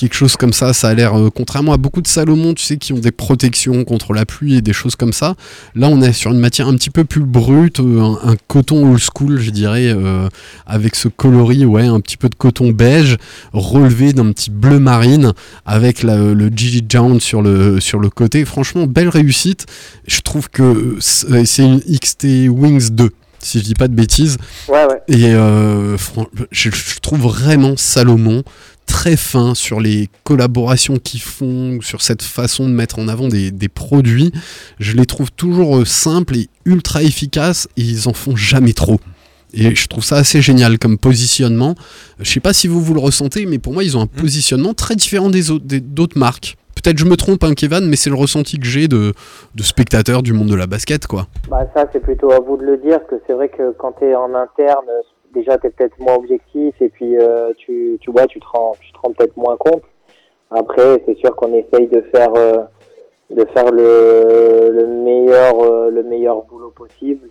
quelque chose comme ça. Ça a l'air, euh, contrairement à beaucoup de Salomon, tu sais, qui ont des protections contre la pluie et des choses comme ça. Là, on est sur une matière un petit peu plus brute, euh, un, un coton old school, je dirais, euh, avec ce coloris, ouais, un un petit peu de coton beige relevé d'un petit bleu marine avec la- le Gigi Jones sur le, sur le côté. Franchement, belle réussite. Je trouve que c'est c'est une XT Wings 2, si je dis pas de bêtises. Ouais, ouais. Et euh, je, trouve vraiment Salomon très fin sur les collaborations qu'ils font, sur cette façon de mettre en avant des, des produits. Je les trouve toujours euh, simples et ultra efficaces et ils en font jamais trop. Et je trouve ça assez génial comme positionnement. Je sais pas si vous vous le ressentez, mais pour moi ils ont un positionnement très différent des autres- d'autres marques. Peut-être je me trompe, hein, Kevin, mais c'est le ressenti que j'ai de, de spectateurs du monde de la basket, quoi. Bah ça c'est plutôt à vous de le dire que c'est vrai que quand tu es en interne déjà tu es peut-être moins objectif et puis euh, tu tu vois tu te rends tu te rends peut-être moins compte. Après c'est sûr qu'on essaye de faire euh, de faire le, le meilleur euh, le meilleur boulot possible.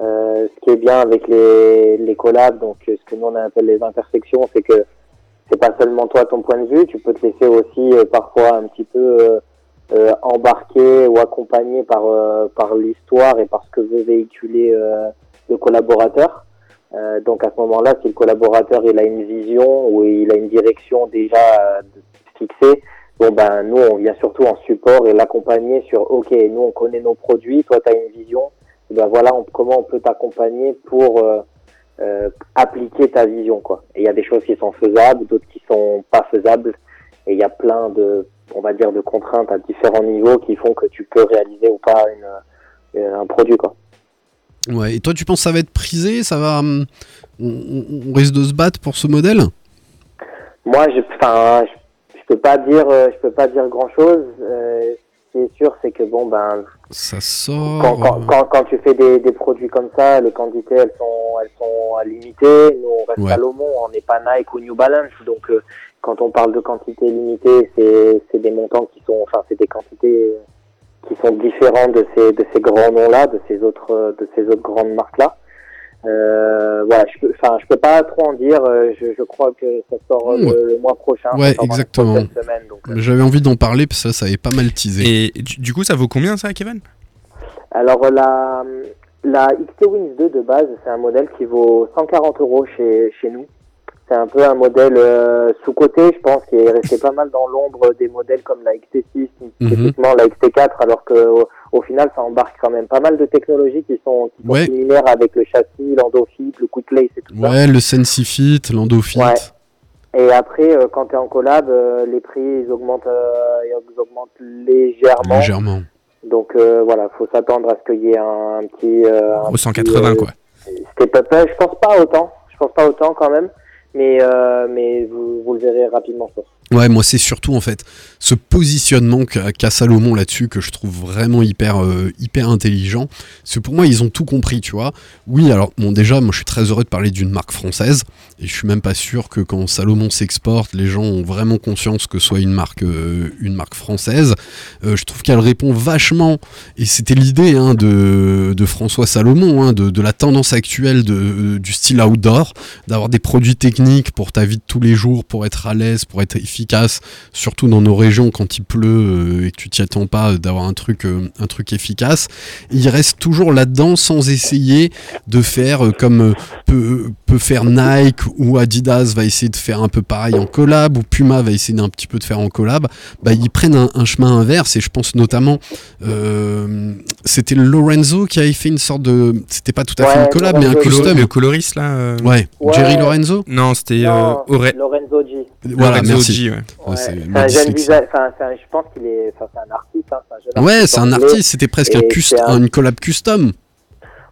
Euh, ce qui est bien avec les les collabs donc euh, ce que nous on appelle les intersections c'est que c'est pas seulement toi ton point de vue, tu peux te laisser aussi euh, parfois un petit peu euh, euh, embarqué ou accompagné par euh, par l'histoire et par ce que veut véhiculer le collaborateur. Donc à ce moment-là, si le collaborateur il a une vision ou il a une direction déjà fixée, bon ben nous on vient surtout en support et l'accompagner sur ok nous on connaît nos produits, toi tu as une vision, ben voilà on- comment on peut t'accompagner pour euh, euh, appliquer ta vision quoi. Et il y a des choses qui sont faisables, d'autres qui sont pas faisables et il y a plein de on va dire de contraintes à différents niveaux qui font que tu peux réaliser ou pas une, une- un produit quoi. Ouais, et toi, tu penses que ça va être prisé Ça va. hum, on, risque de se battre pour ce modèle? Moi, je, enfin, je, je peux pas dire, euh, je peux pas dire grand chose. Ce qui est sûr, c'est que bon, ben, Ça sort. quand, quand, quand, quand tu fais des, des produits comme ça, les quantités, elles sont, elles sont à limiter. Nous, on reste Ouais. Salomon, on n'est pas Nike ou New Balance, donc euh, quand on parle de quantité limitée, c'est, c'est des montants qui sont, enfin, c'est des quantités qui sont différentes de ces, de ces grands noms-là, de ces autres, de ces autres grandes marques-là. Euh, voilà, je peux, enfin, je peux pas trop en dire. euh, Je, je crois que ça sort euh, Ouais. le, le mois prochain. Ouais, exactement. euh. J'avais envie d'en parler parce que ça, ça avait pas mal teasé. Et du, du coup, ça vaut combien ça, Kevin? Alors la, la XT Wings 2 de base, c'est un modèle qui vaut 140 euros chez, chez nous. C'est un peu un modèle euh, sous-côté, je pense, qui est resté pas mal dans l'ombre des modèles comme la XT6, Mhm. la XT4, alors que au, au final, ça embarque quand même pas mal de technologies qui sont, qui sont Ouais. similaires avec le châssis, l'endofit, le quick lace et tout ça. Ouais, le Sensifit, l'Endofit. Ouais. Et après, euh, quand tu es en collab, euh, les prix ils augmentent, euh, ils augmentent légèrement. Légèrement. Donc euh, voilà, faut s'attendre à ce qu'il y ait un, un petit. euh, Au petit, 180, euh, quoi. Up. Euh, Je pense pas autant. Je pense pas autant quand même. Mais, euh, mais vous, le verrez rapidement, pense. Ouais, moi c'est surtout en fait ce positionnement qu'a Salomon là-dessus que je trouve vraiment hyper euh, hyper intelligent. Parce que pour moi ils ont tout compris, tu vois. Oui, alors bon déjà moi je suis très heureux de parler d'une marque française et je suis même pas sûr que quand Salomon s'exporte, les gens ont vraiment conscience que ce soit une marque euh, une marque française. Je trouve qu'elle répond vachement et c'était l'idée hein, de, de François Salomon, hein, de, de la tendance actuelle de, du style outdoor, d'avoir des produits techniques pour ta vie de tous les jours, pour être à l'aise, pour être efficace, surtout dans nos régions quand il pleut euh, et que tu t'y attends pas euh, d'avoir un truc, euh, un truc efficace. Il reste toujours là-dedans sans essayer de faire euh, comme peut, peut faire Nike ou Adidas va essayer de faire un peu pareil en collab ou Puma va essayer d'un petit peu de faire en collab. Bah, ils prennent un, un chemin inverse et je pense notamment euh, c'était Lorenzo qui avait fait une sorte de c'était pas tout à fait Ouais, une collab mais un custom. Le coloriste, là euh, Ouais, Ouais. Jerry Lorenzo? Non, c'était euh, Lorenzo G. Voilà, Lorenzo merci. G, ouais. Ouais, Ouais, c'est c'est ma un jeune visage. Enfin, c'est un- je pense qu'il est. Enfin, c'est un artiste. Hein, c'est un jeune Ouais, artiste c'est un artiste, c'était presque un Et custom, c'est un- une collab custom.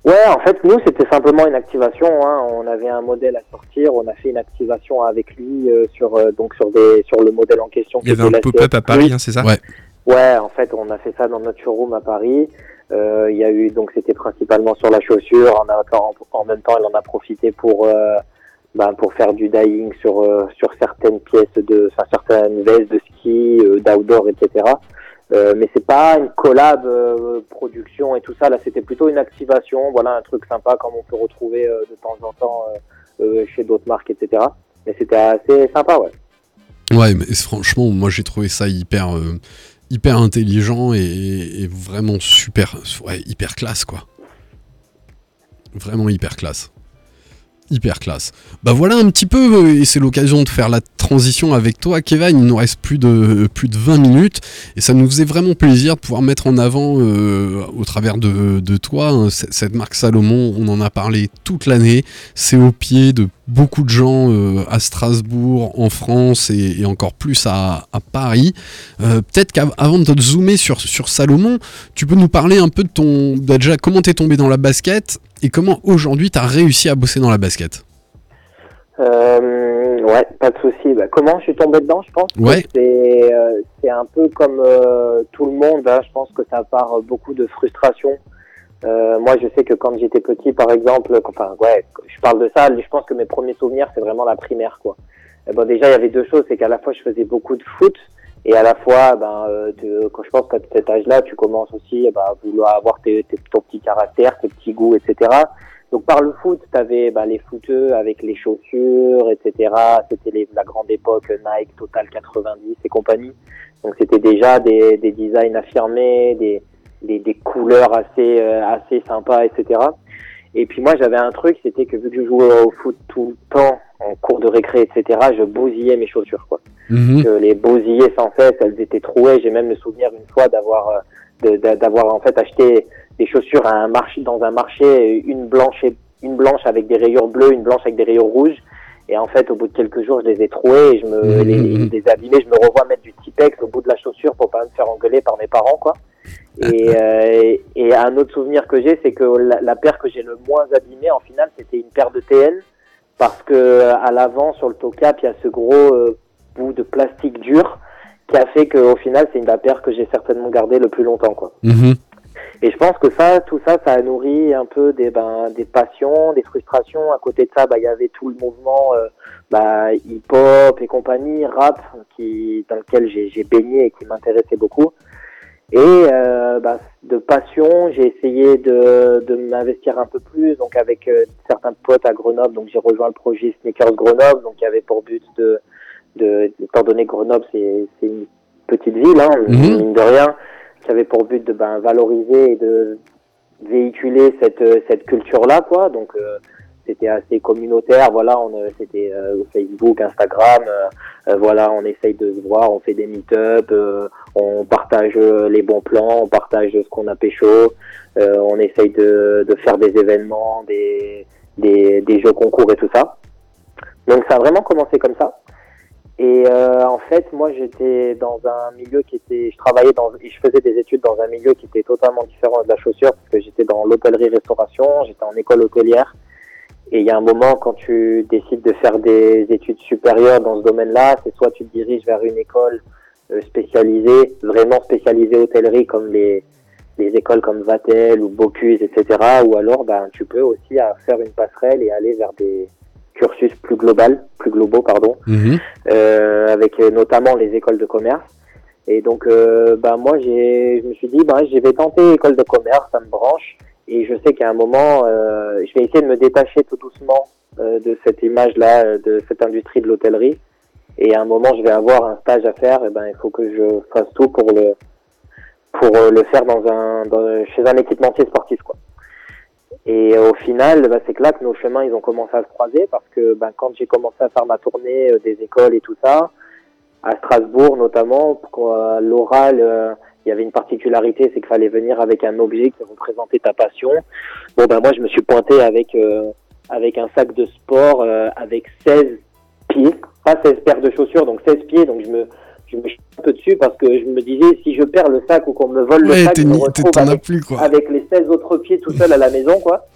Ouais, en fait, nous, c'était simplement une activation. Hein. On avait un modèle à sortir. On a fait une activation avec lui euh, sur euh, donc sur des sur le modèle en question. Il y avait un pop-up à. Paris, hein, c'est ça Ouais. Ouais, en fait, on a fait ça dans notre showroom à Paris. Euh, Il y a eu donc c'était principalement sur la chaussure. En, en, en même temps, elle en a profité pour ben, pour faire du dyeing sur euh, sur certaines pièces de, enfin certaines vestes de ski, euh, d'outdoor, etc. Euh, mais c'est pas une collab euh, production et tout ça. Là, c'était plutôt une activation. Voilà, un truc sympa comme on peut retrouver de temps en temps chez d'autres marques, etc. Mais c'était assez sympa, ouais. Ouais, mais franchement, moi j'ai trouvé ça hyper, hyper intelligent et, et vraiment super, ouais, hyper classe quoi. Vraiment hyper classe. Hyper classe. Bah voilà un petit peu, euh, et c'est l'occasion de faire la transition avec toi, Kevin. Il nous reste plus de, plus de 20 minutes, et ça nous faisait vraiment plaisir de pouvoir mettre en avant, euh, au travers de, toi, hein, cette marque Salomon. On en a parlé toute l'année. C'est au pied de beaucoup de gens euh, à Strasbourg, en France, et, et encore plus à, à Paris. Euh, Peut-être qu'avant de te zoomer sur, sur Salomon, tu peux nous parler un peu de ton. bah, déjà, comment t'es tombé dans la basket, et comment aujourd'hui t'as réussi à bosser dans la basket? Euh, ouais, pas de souci. Bah, comment je suis tombé dedans Je pense Ouais. c'est un peu comme tout le monde. hein. Je pense que ça part beaucoup de frustration. Euh, moi, je sais que quand j'étais petit, par exemple, enfin, ouais, je parle de ça. Je pense que mes premiers souvenirs, c'est vraiment la primaire, quoi. Eh ben, déjà, il y avait deux choses, c'est qu'à la fois, je faisais beaucoup de foot. Et à la fois, ben, euh, tu- quand je pense qu'à cet âge-là, tu commences aussi eh ben, à vouloir avoir tes, tes- ton petit caractère, tes petits goûts, etc. Donc par le foot, tu avais les footeux avec les chaussures, etc. C'était la grande époque Nike, Total 90 et compagnie. Donc c'était déjà des, des designs affirmés, des, des, des couleurs assez, euh, assez sympas, etc. Et puis moi j'avais un truc, c'était que vu que je jouais au foot tout le temps, en cours de récré, etc., je bousillais mes chaussures. quoi Mhm. que les bousillais sans cesse, elles étaient trouées. J'ai même le souvenir une fois d'avoir euh, d'avoir en fait acheté des chaussures à un marché dans un marché, une blanche et une blanche avec des rayures bleues, une blanche avec des rayures rouges. Et en fait, au bout de quelques jours, je les ai trouées et je me Mhm. les, les ai abîmées. Je me revois mettre du Tipex au bout de la chaussure pour pas me faire engueuler par mes parents, quoi. Et, euh, et un autre souvenir que j'ai, c'est que la, la paire que j'ai le moins abîmée, en finale, c'était une paire de TL, parce que à l'avant, sur le toe cap, il y a ce gros euh, bout de plastique dur qui a fait qu'au final, c'est une la paire que j'ai certainement gardée le plus longtemps, quoi. Mhm. Et je pense que ça, tout ça, ça a nourri un peu des, ben, des passions, des frustrations. À côté de ça, bah, il y avait tout le mouvement euh, bah, hip-hop et compagnie, rap, qui, dans lequel j'ai baigné et qui m'intéressait beaucoup. Et euh, bah, de passion, j'ai essayé de, de m'investir un peu plus, donc avec euh, certains potes à Grenoble. Donc j'ai rejoint le projet Sneakers Grenoble, donc qui avait pour but de, de étant donné que Grenoble c'est c'est une petite ville, hein, Mhm. mine de rien, qui avait pour but de ben, valoriser et de véhiculer cette euh, cette culture là quoi donc euh, c'était assez communautaire voilà on euh, c'était euh, Facebook Instagram euh, voilà on essaye de se voir on fait des meet-up on partage les bons plans on partage ce qu'on a pécho on essaye de de faire des événements des des des jeux concours et tout ça donc ça a vraiment commencé comme ça et en fait, moi, j'étais dans un milieu qui était, je travaillais dans, et je faisais des études dans un milieu qui était totalement différent de la chaussure, parce que j'étais dans l'hôtellerie-restauration, j'étais en école hôtelière. Et il y a un moment, quand tu décides de faire des études supérieures dans ce domaine-là, c'est soit tu te diriges vers une école euh, spécialisée, vraiment spécialisée hôtellerie, comme les, les écoles comme Vatel ou Bocuse, etc. Ou alors, ben, tu peux aussi faire une passerelle et aller vers des cursus plus global, plus globaux, pardon Mhm. euh, avec euh, notamment les écoles de commerce. Et donc, euh, bah, moi, j'ai, je me suis dit, bah, je vais tenter école de commerce, ça me branche. Et je sais qu'à un moment, euh, je vais essayer de me détacher tout doucement euh, de cette image-là, euh, de cette industrie de l'hôtellerie. Et à un moment, je vais avoir un stage à faire. Et ben, il faut que je fasse tout pour le pour euh, le faire dans un dans, chez un équipementier sportif, quoi. Et au final, bah, c'est que là que nos chemins ils ont commencé à se croiser parce que ben, quand j'ai commencé à faire ma tournée euh, des écoles et tout ça, à Strasbourg notamment, pour, euh, l'oral, euh, il y avait une particularité, c'est qu'il fallait venir avec un objet qui représentait ta passion. Bon ben moi je me suis pointé avec euh, avec un sac de sport euh, avec 16 pieds, pas 16 paires de chaussures, donc 16 pieds, donc je me je me chie un peu dessus parce que je me disais si je perds le sac ou qu'on me vole le Ouais, sac, je me retrouve avec plus quoi. avec les 16 autres pieds tout seul à la maison, quoi.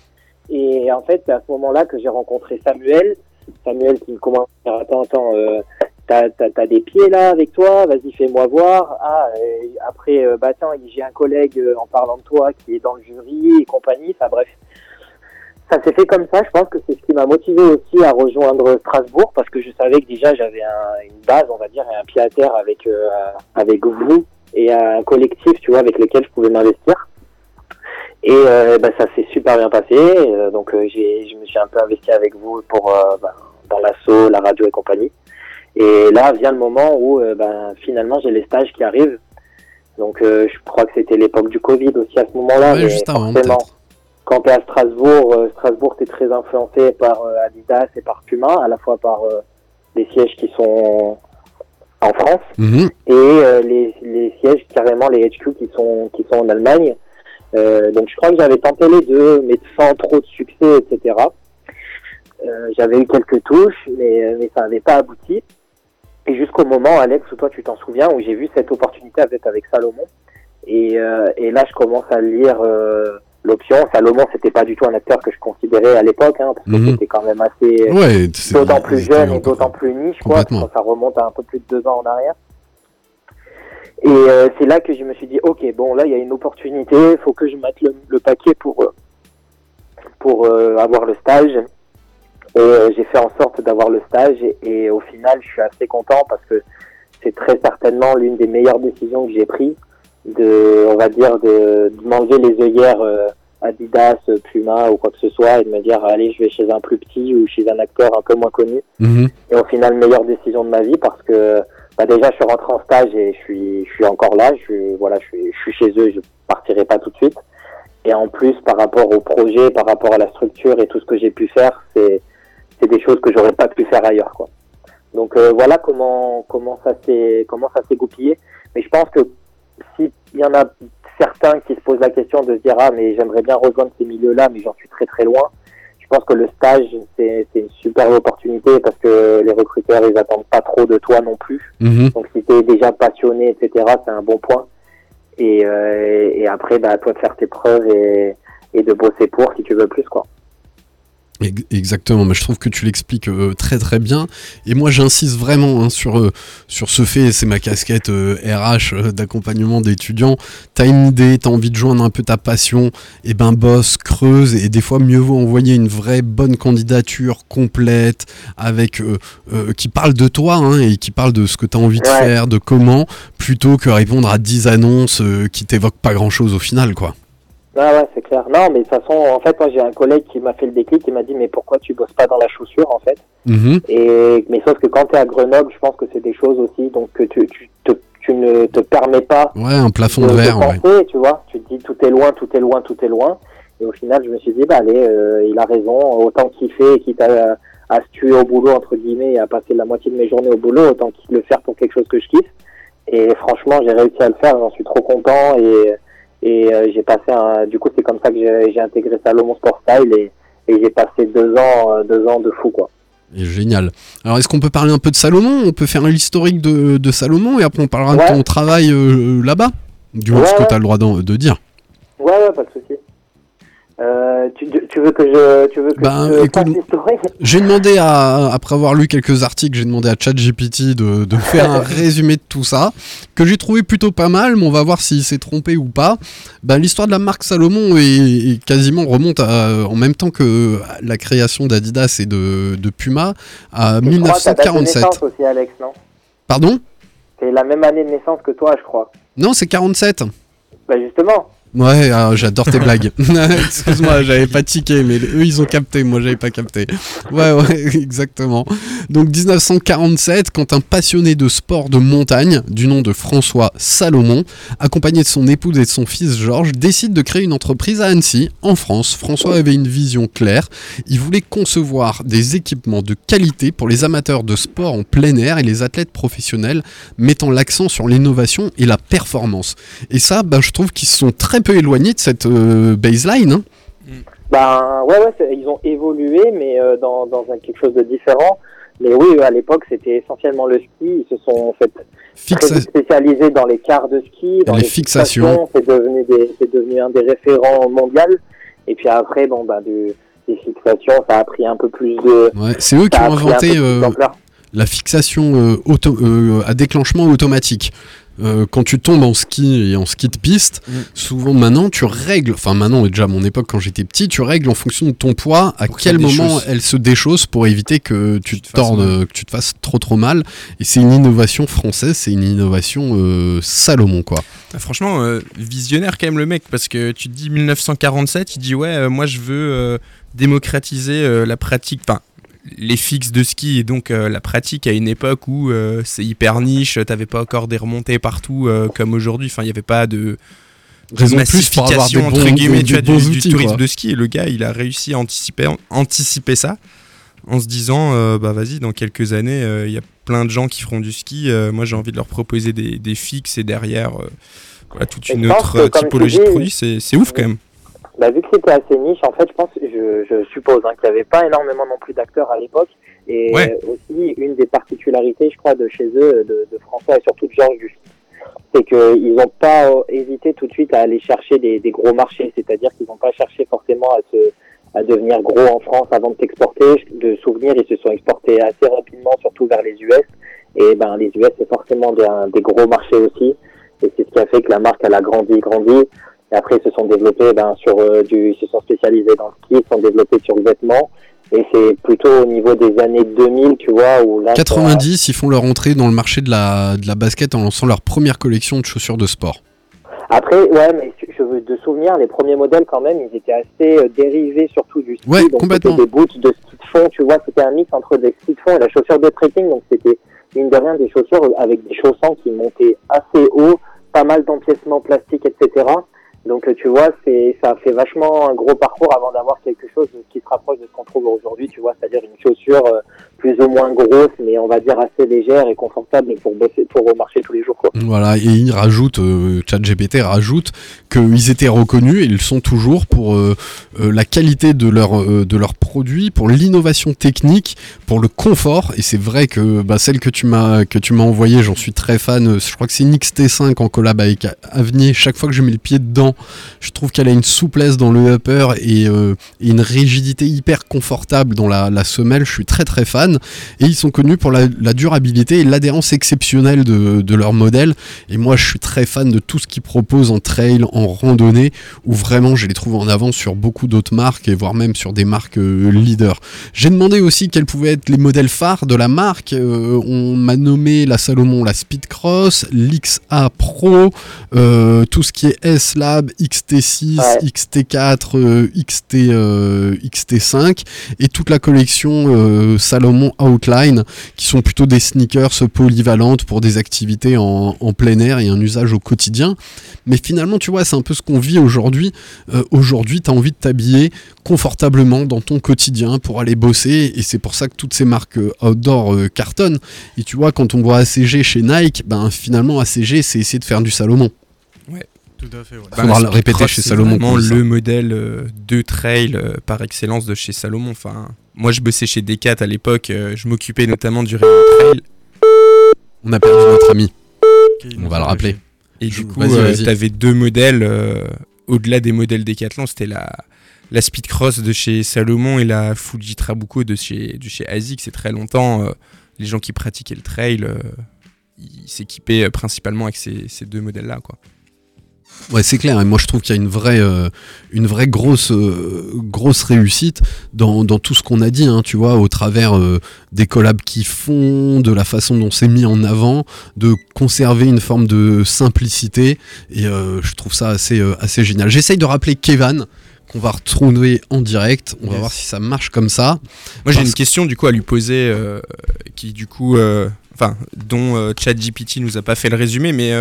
Et en fait, c'est à ce moment-là que j'ai rencontré Samuel. Samuel qui me commence à dire, attends, attends, euh, t'as, t'as, t'as des pieds là avec toi, vas-y, fais-moi voir. Ah, après, euh, bah tiens, j'ai un collègue euh, en parlant de toi qui est dans le jury et compagnie. Enfin bref, ça s'est fait comme ça. Je pense que c'est ce qui m'a motivé aussi à rejoindre Strasbourg parce que je savais que déjà j'avais un- une base, on va dire, et un pied à terre avec euh, avec vous et un collectif, tu vois, avec lequel je pouvais m'investir. Et euh, bah, ça s'est super bien passé. Euh, donc euh, j'ai, je me suis un peu investi avec vous pour bah, dans l'assaut, la radio et compagnie. Et là vient le moment où euh, bah, finalement j'ai les stages qui arrivent. Donc euh, je crois que c'était l'époque du Covid aussi à ce moment-là. Ouais, juste avant, quand tu es à Strasbourg, euh, Strasbourg, tu es très influencé par euh, Adidas et par Puma, à la fois par les sièges qui sont en France Mhm. et les, les sièges carrément les HQ qui sont qui sont en Allemagne. Donc je crois que j'avais tenté les deux, mais sans trop de succès, etc. J'avais eu quelques touches, mais, mais ça n'avait pas abouti. Et jusqu'au moment, Alex, où toi tu t'en souviens, où j'ai vu cette opportunité avec, avec Salomon. Et, euh, et là, je commence à lire euh, l'option. Salomon, c'était pas du tout un acteur que je considérais à l'époque, hein, parce que Mhm. c'était quand même assez Ouais, c'est- d'autant plus jeune et d'autant plus niche, quoi. Complètement. Ça, ça remonte à un peu plus de deux ans en arrière. Et euh, c'est là que je me suis dit, ok, bon, là, il y a une opportunité, il faut que je mette le, le paquet pour, euh, pour euh, avoir le stage. Et euh, j'ai fait en sorte d'avoir le stage et, et au final, je suis assez content parce que c'est très certainement l'une des meilleures décisions que j'ai prises de, on va dire, de, de m'enlever les œillères euh, Adidas, Puma ou quoi que ce soit et de me dire, allez, je vais chez un plus petit ou chez un acteur un peu moins connu. Mhm. Et au final, meilleure décision de ma vie parce que bah déjà, je suis rentré en stage et je suis, je suis encore là. Je suis, voilà, je suis, je suis chez eux. Je partirai pas tout de suite. Et en plus, par rapport au projet, par rapport à la structure et tout ce que j'ai pu faire, c'est, c'est des choses que j'aurais pas pu faire ailleurs, quoi. Donc euh, voilà comment comment ça s'est comment ça s'est goupillé. Mais je pense que s'il y en a certains qui se posent la question de se dire ah mais j'aimerais bien rejoindre ces milieux-là, mais j'en suis très très loin. Je pense que le stage c'est une super opportunité parce que les recruteurs ils attendent pas trop de toi non plus. Mhm. Donc si tu es déjà passionné etc c'est un bon point. Et, euh, et après bah à toi de faire tes preuves et et de bosser pour si tu veux plus quoi. Ex- Exactement, mais je trouve que tu l'expliques euh, très très bien. Et moi j'insiste vraiment hein, sur, euh, sur ce fait, c'est ma casquette euh, RH euh, d'accompagnement d'étudiants. T'as une idée, t'as envie de joindre un peu ta passion, et ben bosse, creuse, et des fois mieux vaut envoyer une vraie bonne candidature complète, avec euh, euh, qui parle de toi hein, et qui parle de ce que t'as envie de faire, de comment, plutôt que répondre à 10 annonces euh, qui t'évoquent pas grand chose au final quoi. Ah ouais, c'est clair. Non, mais de toute façon, en fait, moi j'ai un collègue qui m'a fait le déclic, qui m'a dit mais pourquoi tu bosses pas dans la chaussure en fait? Mhm. Et mais sauf que quand tu es à Grenoble, je pense que c'est des choses aussi donc que tu, tu, te- tu ne te permets pas Ouais, un plafond de, verre, ouais. penser, tu vois. Tu te dis tout est loin, tout est loin, tout est loin. Et au final, je me suis dit bah allez, euh, il a raison. Autant kiffer, quitte à, à se tuer au boulot entre guillemets et à passer la moitié de mes journées au boulot, autant qu'il le faire pour quelque chose que je kiffe. Et franchement, j'ai réussi à le faire. J'en suis trop content et et euh, j'ai passé un. Du coup, c'est comme ça que j'ai intégré Salomon Sport Style et et j'ai passé deux ans, euh, deux ans de fou quoi. Et génial. Alors, est-ce qu'on peut parler un peu de Salomon? On peut faire l'historique de, de Salomon et après on parlera Ouais. de ton travail euh, là-bas Du moins, Ouais, ce que ouais. tu as le droit de dire. Ouais, ouais, pas de souci. Euh, tu, tu veux que je, tu veux que Ben, je écoute, J'ai demandé à, après avoir lu quelques articles, j'ai demandé à ChatGPT de, de faire un résumé de tout ça, que j'ai trouvé plutôt pas mal, mais on va voir s'il s'est trompé ou pas. Ben, L'histoire de la marque Salomon est, est quasiment remonte à- en même temps que la création d'Adidas et de, de Puma à Je crois que ta date de 1947. naissance aussi, Alex, non? Pardon? C'est la même année de naissance que toi, je crois. Non, c'est 47. Bah justement. Ouais, ah, j'adore tes blagues. Excuse-moi, j'avais pas tiqué, mais eux ils ont capté, moi j'avais pas capté. Ouais, ouais, exactement. Donc 1947, quand un passionné de sport de montagne, du nom de François Salomon, accompagné de son épouse et de son fils Georges, décide de créer une entreprise à Annecy, en France. François avait une vision claire. Il voulait concevoir des équipements de qualité pour les amateurs de sport en plein air et les athlètes professionnels, mettant l'accent sur l'innovation et la performance. Et ça, bah, je trouve qu'ils sont très peu éloignés de cette euh, baseline. hein. Ben ouais, ils ont évolué, mais euh, dans, dans un, quelque chose de différent. Mais oui, à l'époque, c'était essentiellement le ski. Ils se sont en fait Fixa- spécialisés dans les quarts de ski, dans Les fixations. C'est devenu, un des référents mondial. Et puis après, bon, ben, du, des fixations, ça a pris un peu plus de. Ouais, c'est eux qui ont inventé euh, la fixation euh, auto- à déclenchement automatique. Euh, quand tu tombes en ski et en ski de piste, Mm. souvent maintenant tu règles, enfin maintenant et déjà à mon époque quand j'étais petit, tu règles en fonction de ton poids à Pour quel moment elle se déchausse pour éviter que tu te tordes, que tu te fasses trop trop mal. Et c'est une innovation française, c'est une innovation euh, Salomon quoi. Ah, Franchement, euh, visionnaire quand même le mec, parce que tu te dis 1947, il dit ouais, euh, moi je veux euh, démocratiser euh, la pratique, enfin les fixes de ski et donc euh, la pratique à une époque où euh, c'est hyper niche, t'avais pas encore des remontées partout euh, comme aujourd'hui, enfin il n'y avait pas de Raison de massification entre guillemets du, du outils, tourisme quoi. de ski. Et le gars il a réussi à anticiper, anticiper ça en se disant euh, bah vas-y dans quelques années euh, il y a plein de gens qui feront du ski euh, moi j'ai envie de leur proposer des, des fixes et derrière euh, voilà, toute une autre euh, typologie de produits c'est c'est ouf quand même Bah, vu que c'était assez niche, en fait, je pense, je, je suppose hein, qu'il n'y avait pas énormément non plus d'acteurs à l'époque. Et Ouais. aussi, une des particularités, je crois, de chez eux, de, de François et surtout de Georges Dufy, c'est qu'ils n'ont pas euh, hésité tout de suite à aller chercher des, des gros marchés. C'est-à-dire qu'ils n'ont pas cherché forcément à se à devenir gros en France avant de s'exporter. De souvenirs, ils se sont exportés assez rapidement, surtout vers les US. Et ben, les US, c'est forcément des, des gros marchés aussi. Et c'est ce qui a fait que la marque, elle a grandi, grandi. Et après, ils se sont développés ben, sur euh, du, ils se sont spécialisés dans le ski, ils se sont développés sur le vêtement. Et c'est plutôt au niveau des années 2000, tu vois, où là. ça- 90, ils font leur entrée dans le marché de la, de la basket en lançant leur première collection de chaussures de sport. Après, ouais, mais je veux de souvenir, les premiers modèles quand même, ils étaient assez euh, dérivés surtout du ski. Ouais, donc complètement. des boots de ski de fond, tu vois, c'était un mix entre des skis de fond et la chaussure de trekking. Donc c'était mine de rien des chaussures avec des chaussons qui montaient assez haut, pas mal d'empiècements plastiques, etc. Donc euh, tu vois, c'est ça fait vachement un gros parcours avant d'avoir quelque chose qui se rapproche de ce qu'on trouve aujourd'hui, tu vois, c'est-à-dire une chaussure euh, plus ou moins grosse, mais on va dire assez légère et confortable pour bosser, pour marcher tous les jours. Quoi. Voilà, et ils rajoutent, euh, ChatGPT rajoute qu'ils étaient reconnus et ils le sont toujours pour euh, euh, la qualité de leur de leurs produits, pour l'innovation technique, pour le confort. Et c'est vrai que bah, celle que tu m'as envoyée, j'en suis très fan. Je crois que c'est une XT5 en collab avec Avenir. Chaque fois que je mets le pied dedans, je trouve qu'elle a une souplesse dans le upper et, une rigidité hyper confortable dans la semelle. Je suis très très fan. Et ils sont connus pour la, la durabilité et l'adhérence exceptionnelle de, de leur modèle. Et moi, je suis très fan de tout ce qu'ils proposent en trail, en randonnée, où vraiment je les trouve en avance sur beaucoup d'autres marques et voire même sur des marques euh, leaders. J'ai demandé aussi quels pouvaient être les modèles phares de la marque. Euh, on m'a nommé la Salomon, la Speedcross, l'XA Pro, euh, tout ce qui est S-Lab, XT6, Ouais. XT4, euh, XT, euh, XT5 et toute la collection euh, Outline qui sont plutôt des sneakers polyvalentes pour des activités en, en plein air et un usage au quotidien. Mais finalement, tu vois, c'est un peu ce qu'on vit aujourd'hui. Euh, aujourd'hui, tu as envie de t'habiller confortablement dans ton quotidien pour aller bosser et c'est pour ça que toutes ces marques euh, outdoor euh, cartonnent. Et tu vois, quand on voit ACG chez Nike, ben finalement ACG c'est essayer de faire du Salomon. Tout à fait, ouais. Faudra le répéter chez c'est Salomon vraiment le modèle euh, de trail euh, par excellence de chez Salomon. Enfin, moi, je bossais chez Decat à l'époque. euh, je m'occupais notamment du trail. On a perdu notre ami. On va le rappeler. Et Je- du coup, vas-y, euh, vas-y. t'avais deux modèles euh, au-delà des modèles Decathlon. C'était la la Speed Cross de chez Salomon et la Fuji Trabuco de chez de chez ASIC. C'est très longtemps. euh, les gens qui pratiquaient le trail, euh, ils s'équipaient principalement avec ces, ces deux modèles-là, quoi. Ouais, c'est clair. Et moi, je trouve qu'il y a une vraie, euh, une vraie grosse, euh, grosse réussite dans, dans tout ce qu'on a dit. hein, tu vois, au travers euh, des collabs qui font, de la façon dont c'est mis en avant, de conserver une forme de simplicité. Et je trouve ça assez, assez génial. J'essaye de rappeler Kevin qu'on va retrouver en direct. On va voir si ça marche comme ça. Moi, j'ai une question du coup à lui poser, euh, qui du coup, euh, enfin, dont euh, ChatGPT nous a pas fait le résumé, mais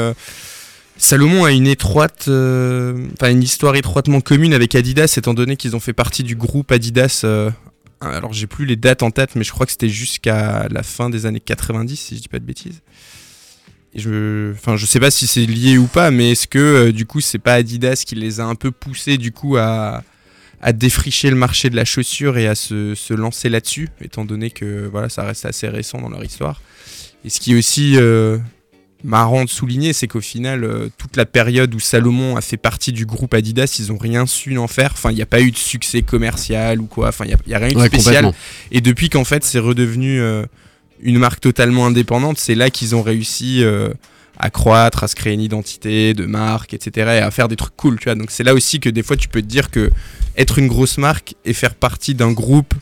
Salomon a une étroite, euh, une histoire étroitement commune avec Adidas, étant donné qu'ils ont fait partie du groupe Adidas. euh, alors, j'ai plus les dates en tête, mais je crois que c'était jusqu'à la fin des années 90, si je dis pas de bêtises. Et je, enfin, je sais pas si c'est lié ou pas, mais est-ce que euh, du coup, c'est pas Adidas qui les a un peu poussés du coup à à défricher le marché de la chaussure et à se, se lancer là-dessus, étant donné que voilà, ça reste assez récent dans leur histoire. Et ce qui est aussi euh, marrant de souligner, c'est qu'au final, euh, toute la période où Salomon a fait partie du groupe Adidas, ils ont rien su en faire. Enfin, il n'y a pas eu de succès commercial ou quoi. Enfin, il n'y a, il y a rien de Ouais, spécial. Et depuis qu'en fait c'est redevenu euh, une marque totalement indépendante, c'est là qu'ils ont réussi euh, à croître, à se créer une identité de marque, etc. et à faire des trucs cool, tu vois. Donc c'est là aussi que des fois tu peux te dire que être une grosse marque et faire partie d'un groupe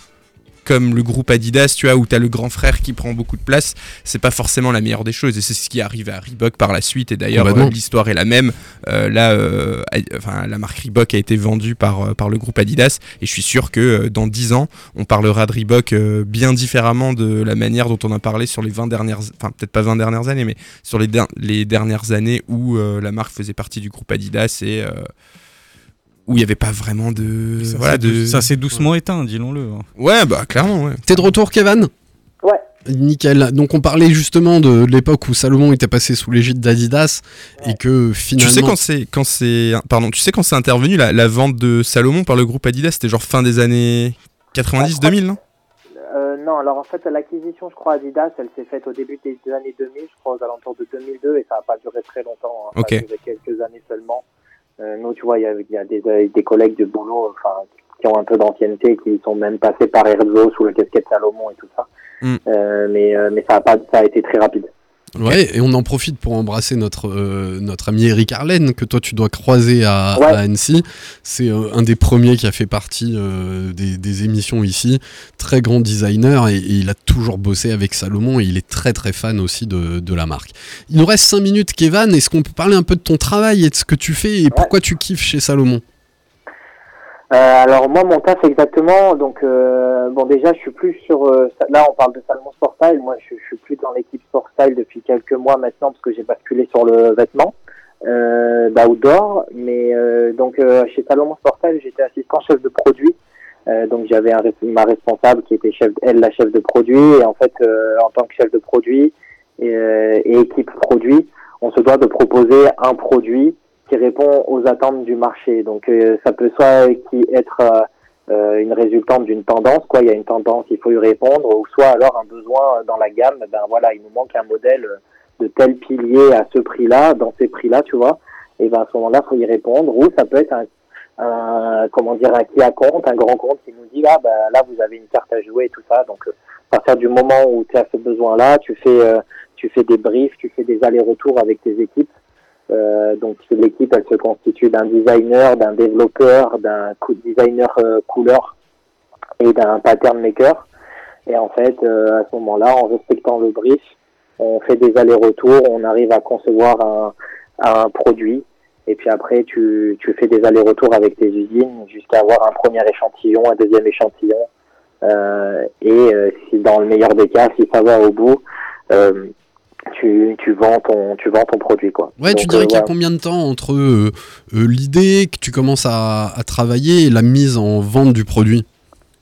comme le groupe Adidas, tu vois, où t'as le grand frère qui prend beaucoup de place, c'est pas forcément la meilleure des choses. Et c'est ce qui arrive à Reebok par la suite. Et d'ailleurs, euh, l'histoire est la même. Euh, là, euh, enfin, la marque Reebok a été vendue par, par le groupe Adidas. Et je suis sûr que dans 10 ans, on parlera de Reebok bien différemment de la manière dont on a parlé sur les 20 dernières, enfin peut-être pas 20 dernières années, mais sur les, les dernières années où la marque faisait partie du groupe Adidas et où il n'y avait pas vraiment de, Ça voilà, s'est de, ça s'est doucement éteint, dis-le. hein. ouais, bah clairement, ouais. T'es de retour, Kevin? Ouais. Nickel. Donc on parlait justement de l'époque où Salomon était passé sous l'égide d'Adidas et que finalement. Tu sais quand c'est quand c'est pardon, tu sais quand c'est intervenu la, la vente de Salomon par le groupe Adidas, c'était genre fin des années 90 2000 non? Euh, non, alors en fait, l'acquisition, je crois, Adidas, elle s'est faite au début des années 2000, je crois aux alentours de 2002, et ça n'a pas duré très longtemps. hein. Ça Ok. a duré quelques années seulement. Euh, nous, tu vois, il y a, y a des, des collègues de boulot enfin, qui ont un peu d'ancienneté, qui sont même passés par Erzo sous le casquette Salomon et tout ça. Mm. Euh, mais euh, mais ça, a pas, ça a été très rapide. Ouais, et on en profite pour embrasser notre, euh, notre ami Eric Arlen, que toi tu dois croiser à, Ouais. à Annecy. C'est euh, un des premiers qui a fait partie euh, des, des émissions ici. Très grand designer, et, et il a toujours bossé avec Salomon, et il est très très fan aussi de, de la marque. Il nous reste 5 minutes, Kevin. Est-ce qu'on peut parler un peu de ton travail et de ce que tu fais, et pourquoi tu kiffes chez Salomon? Euh, alors moi mon taf exactement donc euh, bon déjà je suis plus sur euh, là on parle de Salomon Sport Style moi je, suis plus dans l'équipe Sport depuis quelques mois maintenant parce que j'ai basculé sur le vêtement euh, d'outdoor. Mais euh, donc euh, chez Salomon Sport j'étais assistant chef de produit. Euh, donc j'avais un, ma responsable qui était chef elle la chef de produit. Et en fait en tant que chef de produit et équipe produit on se doit de proposer un produit qui répond aux attentes du marché. Donc euh, ça peut soit qui être euh, euh, une résultante d'une tendance, quoi. Il y a une tendance, il faut y répondre, ou soit alors un besoin dans la gamme. Ben voilà, il nous manque un modèle de tel pilier à ce prix-là, dans ces prix-là, tu vois. Et ben à ce moment-là, faut y répondre. Ou ça peut être un, un comment dire un qui à compte, un grand compte qui nous dit là, ben là vous avez une carte à jouer et tout ça. Donc à partir du moment où tu as ce besoin-là, tu fais tu fais des briefs, tu fais des allers-retours avec tes équipes. Euh, donc l'équipe, elle se constitue d'un designer, d'un développeur, d'un designer euh, couleur et d'un pattern maker. Et en fait, euh, à ce moment-là, en respectant le brief, on fait des allers-retours, on arrive à concevoir un, un produit. Et puis après, tu, tu fais des allers-retours avec tes usines jusqu'à avoir un premier échantillon, un deuxième échantillon. Euh, et euh, si dans le meilleur des cas, si ça va au bout, tu, tu vends ton tu vends ton produit quoi. Ouais, tu dirais euh, qu'il y a combien de temps entre euh, euh, l'idée que tu commences à, à travailler et la mise en vente du produit?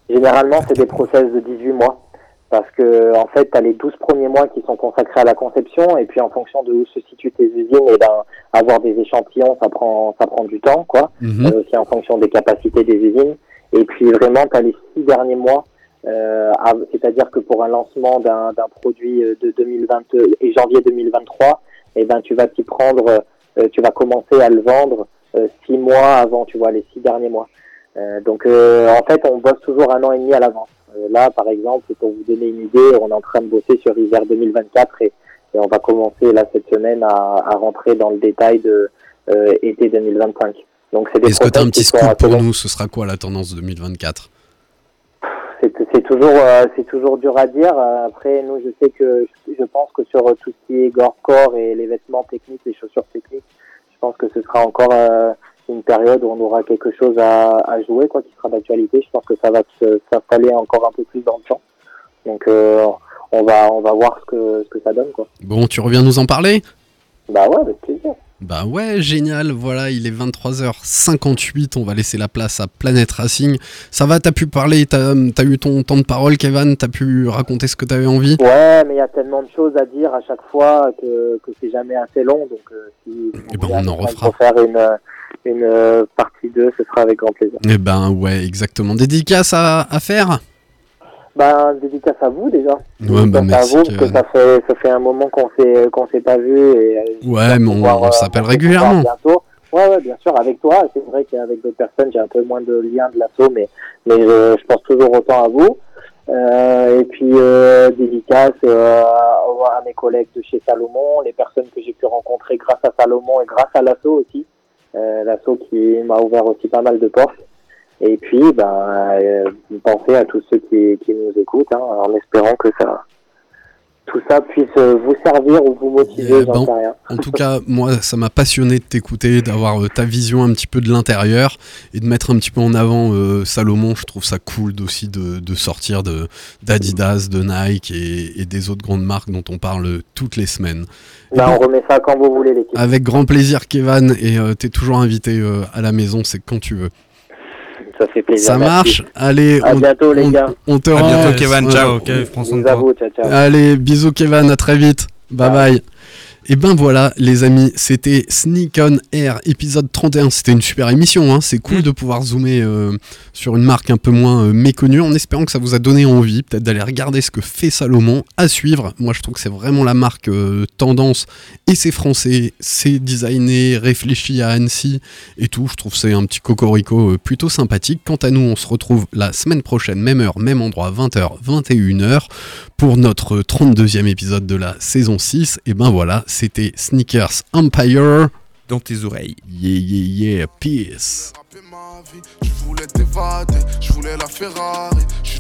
Généralement, c'est des process de 18 mois. Parce que, en fait, tu as les 12 premiers mois qui sont consacrés à la conception, et puis en fonction de où se situent tes usines, et ben, avoir des échantillons, ça prend, ça prend du temps, quoi. Mhm. Aussi en fonction des capacités des usines. Et puis vraiment, tu as les six derniers mois, euh, c'est-à-dire que pour un lancement d'un d'un produit euh, de 2020 et janvier 2023, eh ben, tu vas t'y prendre, euh, tu vas commencer à le vendre euh, six mois avant, tu vois, les six derniers mois. Euh, donc euh, en fait, on bosse toujours un an et demi à l'avance. Euh, là, par exemple, pour vous donner une idée, on est en train de bosser sur hiver 2024 et, et on va commencer là cette semaine à, à rentrer dans le détail de euh, été 2025. Donc c'est des Est-ce que tu as un petit scoop pour nous? Ce sera quoi la tendance 2024 C'est toujours euh, c'est toujours dur à dire. Après, nous, je sais que je pense que sur tout ce qui est gore-corps et les vêtements techniques, les chaussures techniques, je pense que ce sera encore euh, une période où on aura quelque chose à, à jouer, quoi, qui sera d'actualité. Je pense que ça va se- s'installer encore un peu plus dans le temps. Donc, euh, on va on va voir ce que ce que ça donne, quoi. Bon, tu reviens nous en parler? Bah ouais, avec plaisir. Bah ouais, génial, voilà, il est 23h58, on va laisser la place à Planète Racing. Ça va, t'as pu parler, t'as as eu ton temps de parole, Kevin, t'as pu raconter ce que t'avais envie? Ouais, mais il y a tellement de choses à dire à chaque fois que, que c'est jamais assez long. Donc, euh, si Eh ben, on en refera. Pour faire une, euh, une partie 2, ce sera avec grand plaisir. Eh ben ouais, exactement. Dédicace à, à faire? Ben, dédicace à vous déjà. Ouais, bah merci, à vous, parce que ça fait, ça fait un moment qu'on s'est, qu'on s'est pas vu. Et, euh, Ouais, mais on- euh, s'appelle pouvoir régulièrement. Bientôt. Ouais, ouais, bien sûr, avec toi. C'est vrai qu'avec d'autres personnes, j'ai un peu moins de liens de l'assaut, mais, mais je, je pense toujours autant à vous. Euh, et puis, euh, dédicace euh, à, mes collègues de chez Salomon, les personnes que j'ai pu rencontrer grâce à Salomon et grâce à l'assaut aussi. Euh, l'assaut qui m'a ouvert aussi pas mal de portes. Et puis, ben, euh, pensez à tous ceux qui, qui nous écoutent, hein, en espérant que ça, tout ça puisse euh, vous servir ou vous motiver, Eh j'en ben, sais rien. En tout cas, moi, ça m'a passionné de t'écouter, d'avoir euh, ta vision un petit peu de l'intérieur et de mettre un petit peu en avant euh, Salomon. Je trouve ça cool aussi de, de sortir de d'Adidas, de Nike et, et des autres grandes marques dont on parle toutes les semaines. Ben, ben, on remet ça quand vous voulez, l'équipe. avec grand plaisir, Kevin, et euh, t'es toujours invité euh, à la maison, c'est quand tu veux. Ça fait plaisir. Ça merci. marche Allez, À on, bientôt, les on- gars. on te À rend. bientôt, Kevin. Ouais. Ciao. Ok, prends soin de Bisous à toi. vous, ciao, ciao. Allez, bisous Kevin, à très vite. Bye bye. Et ben voilà, les amis, c'était Sneak on Air épisode 31. C'était une super émission, hein. c'est cool de pouvoir zoomer euh, sur une marque un peu moins euh, méconnue en espérant que ça vous a donné envie peut-être d'aller regarder ce que fait Salomon à suivre. Moi je trouve que c'est vraiment la marque euh, tendance et c'est français, c'est designé, réfléchi à Annecy et tout. Je trouve que c'est un petit cocorico plutôt sympathique. Quant à nous, on se retrouve la semaine prochaine, même heure, même endroit, 20h, 21h pour notre 32e épisode de la saison 6. Et ben voilà, c'était Sneakers Empire. Dans tes oreilles. Yeah, yeah, yeah, peace. rapper ma vie. Je voulais t'évader, je voulais la Ferrari. Je suis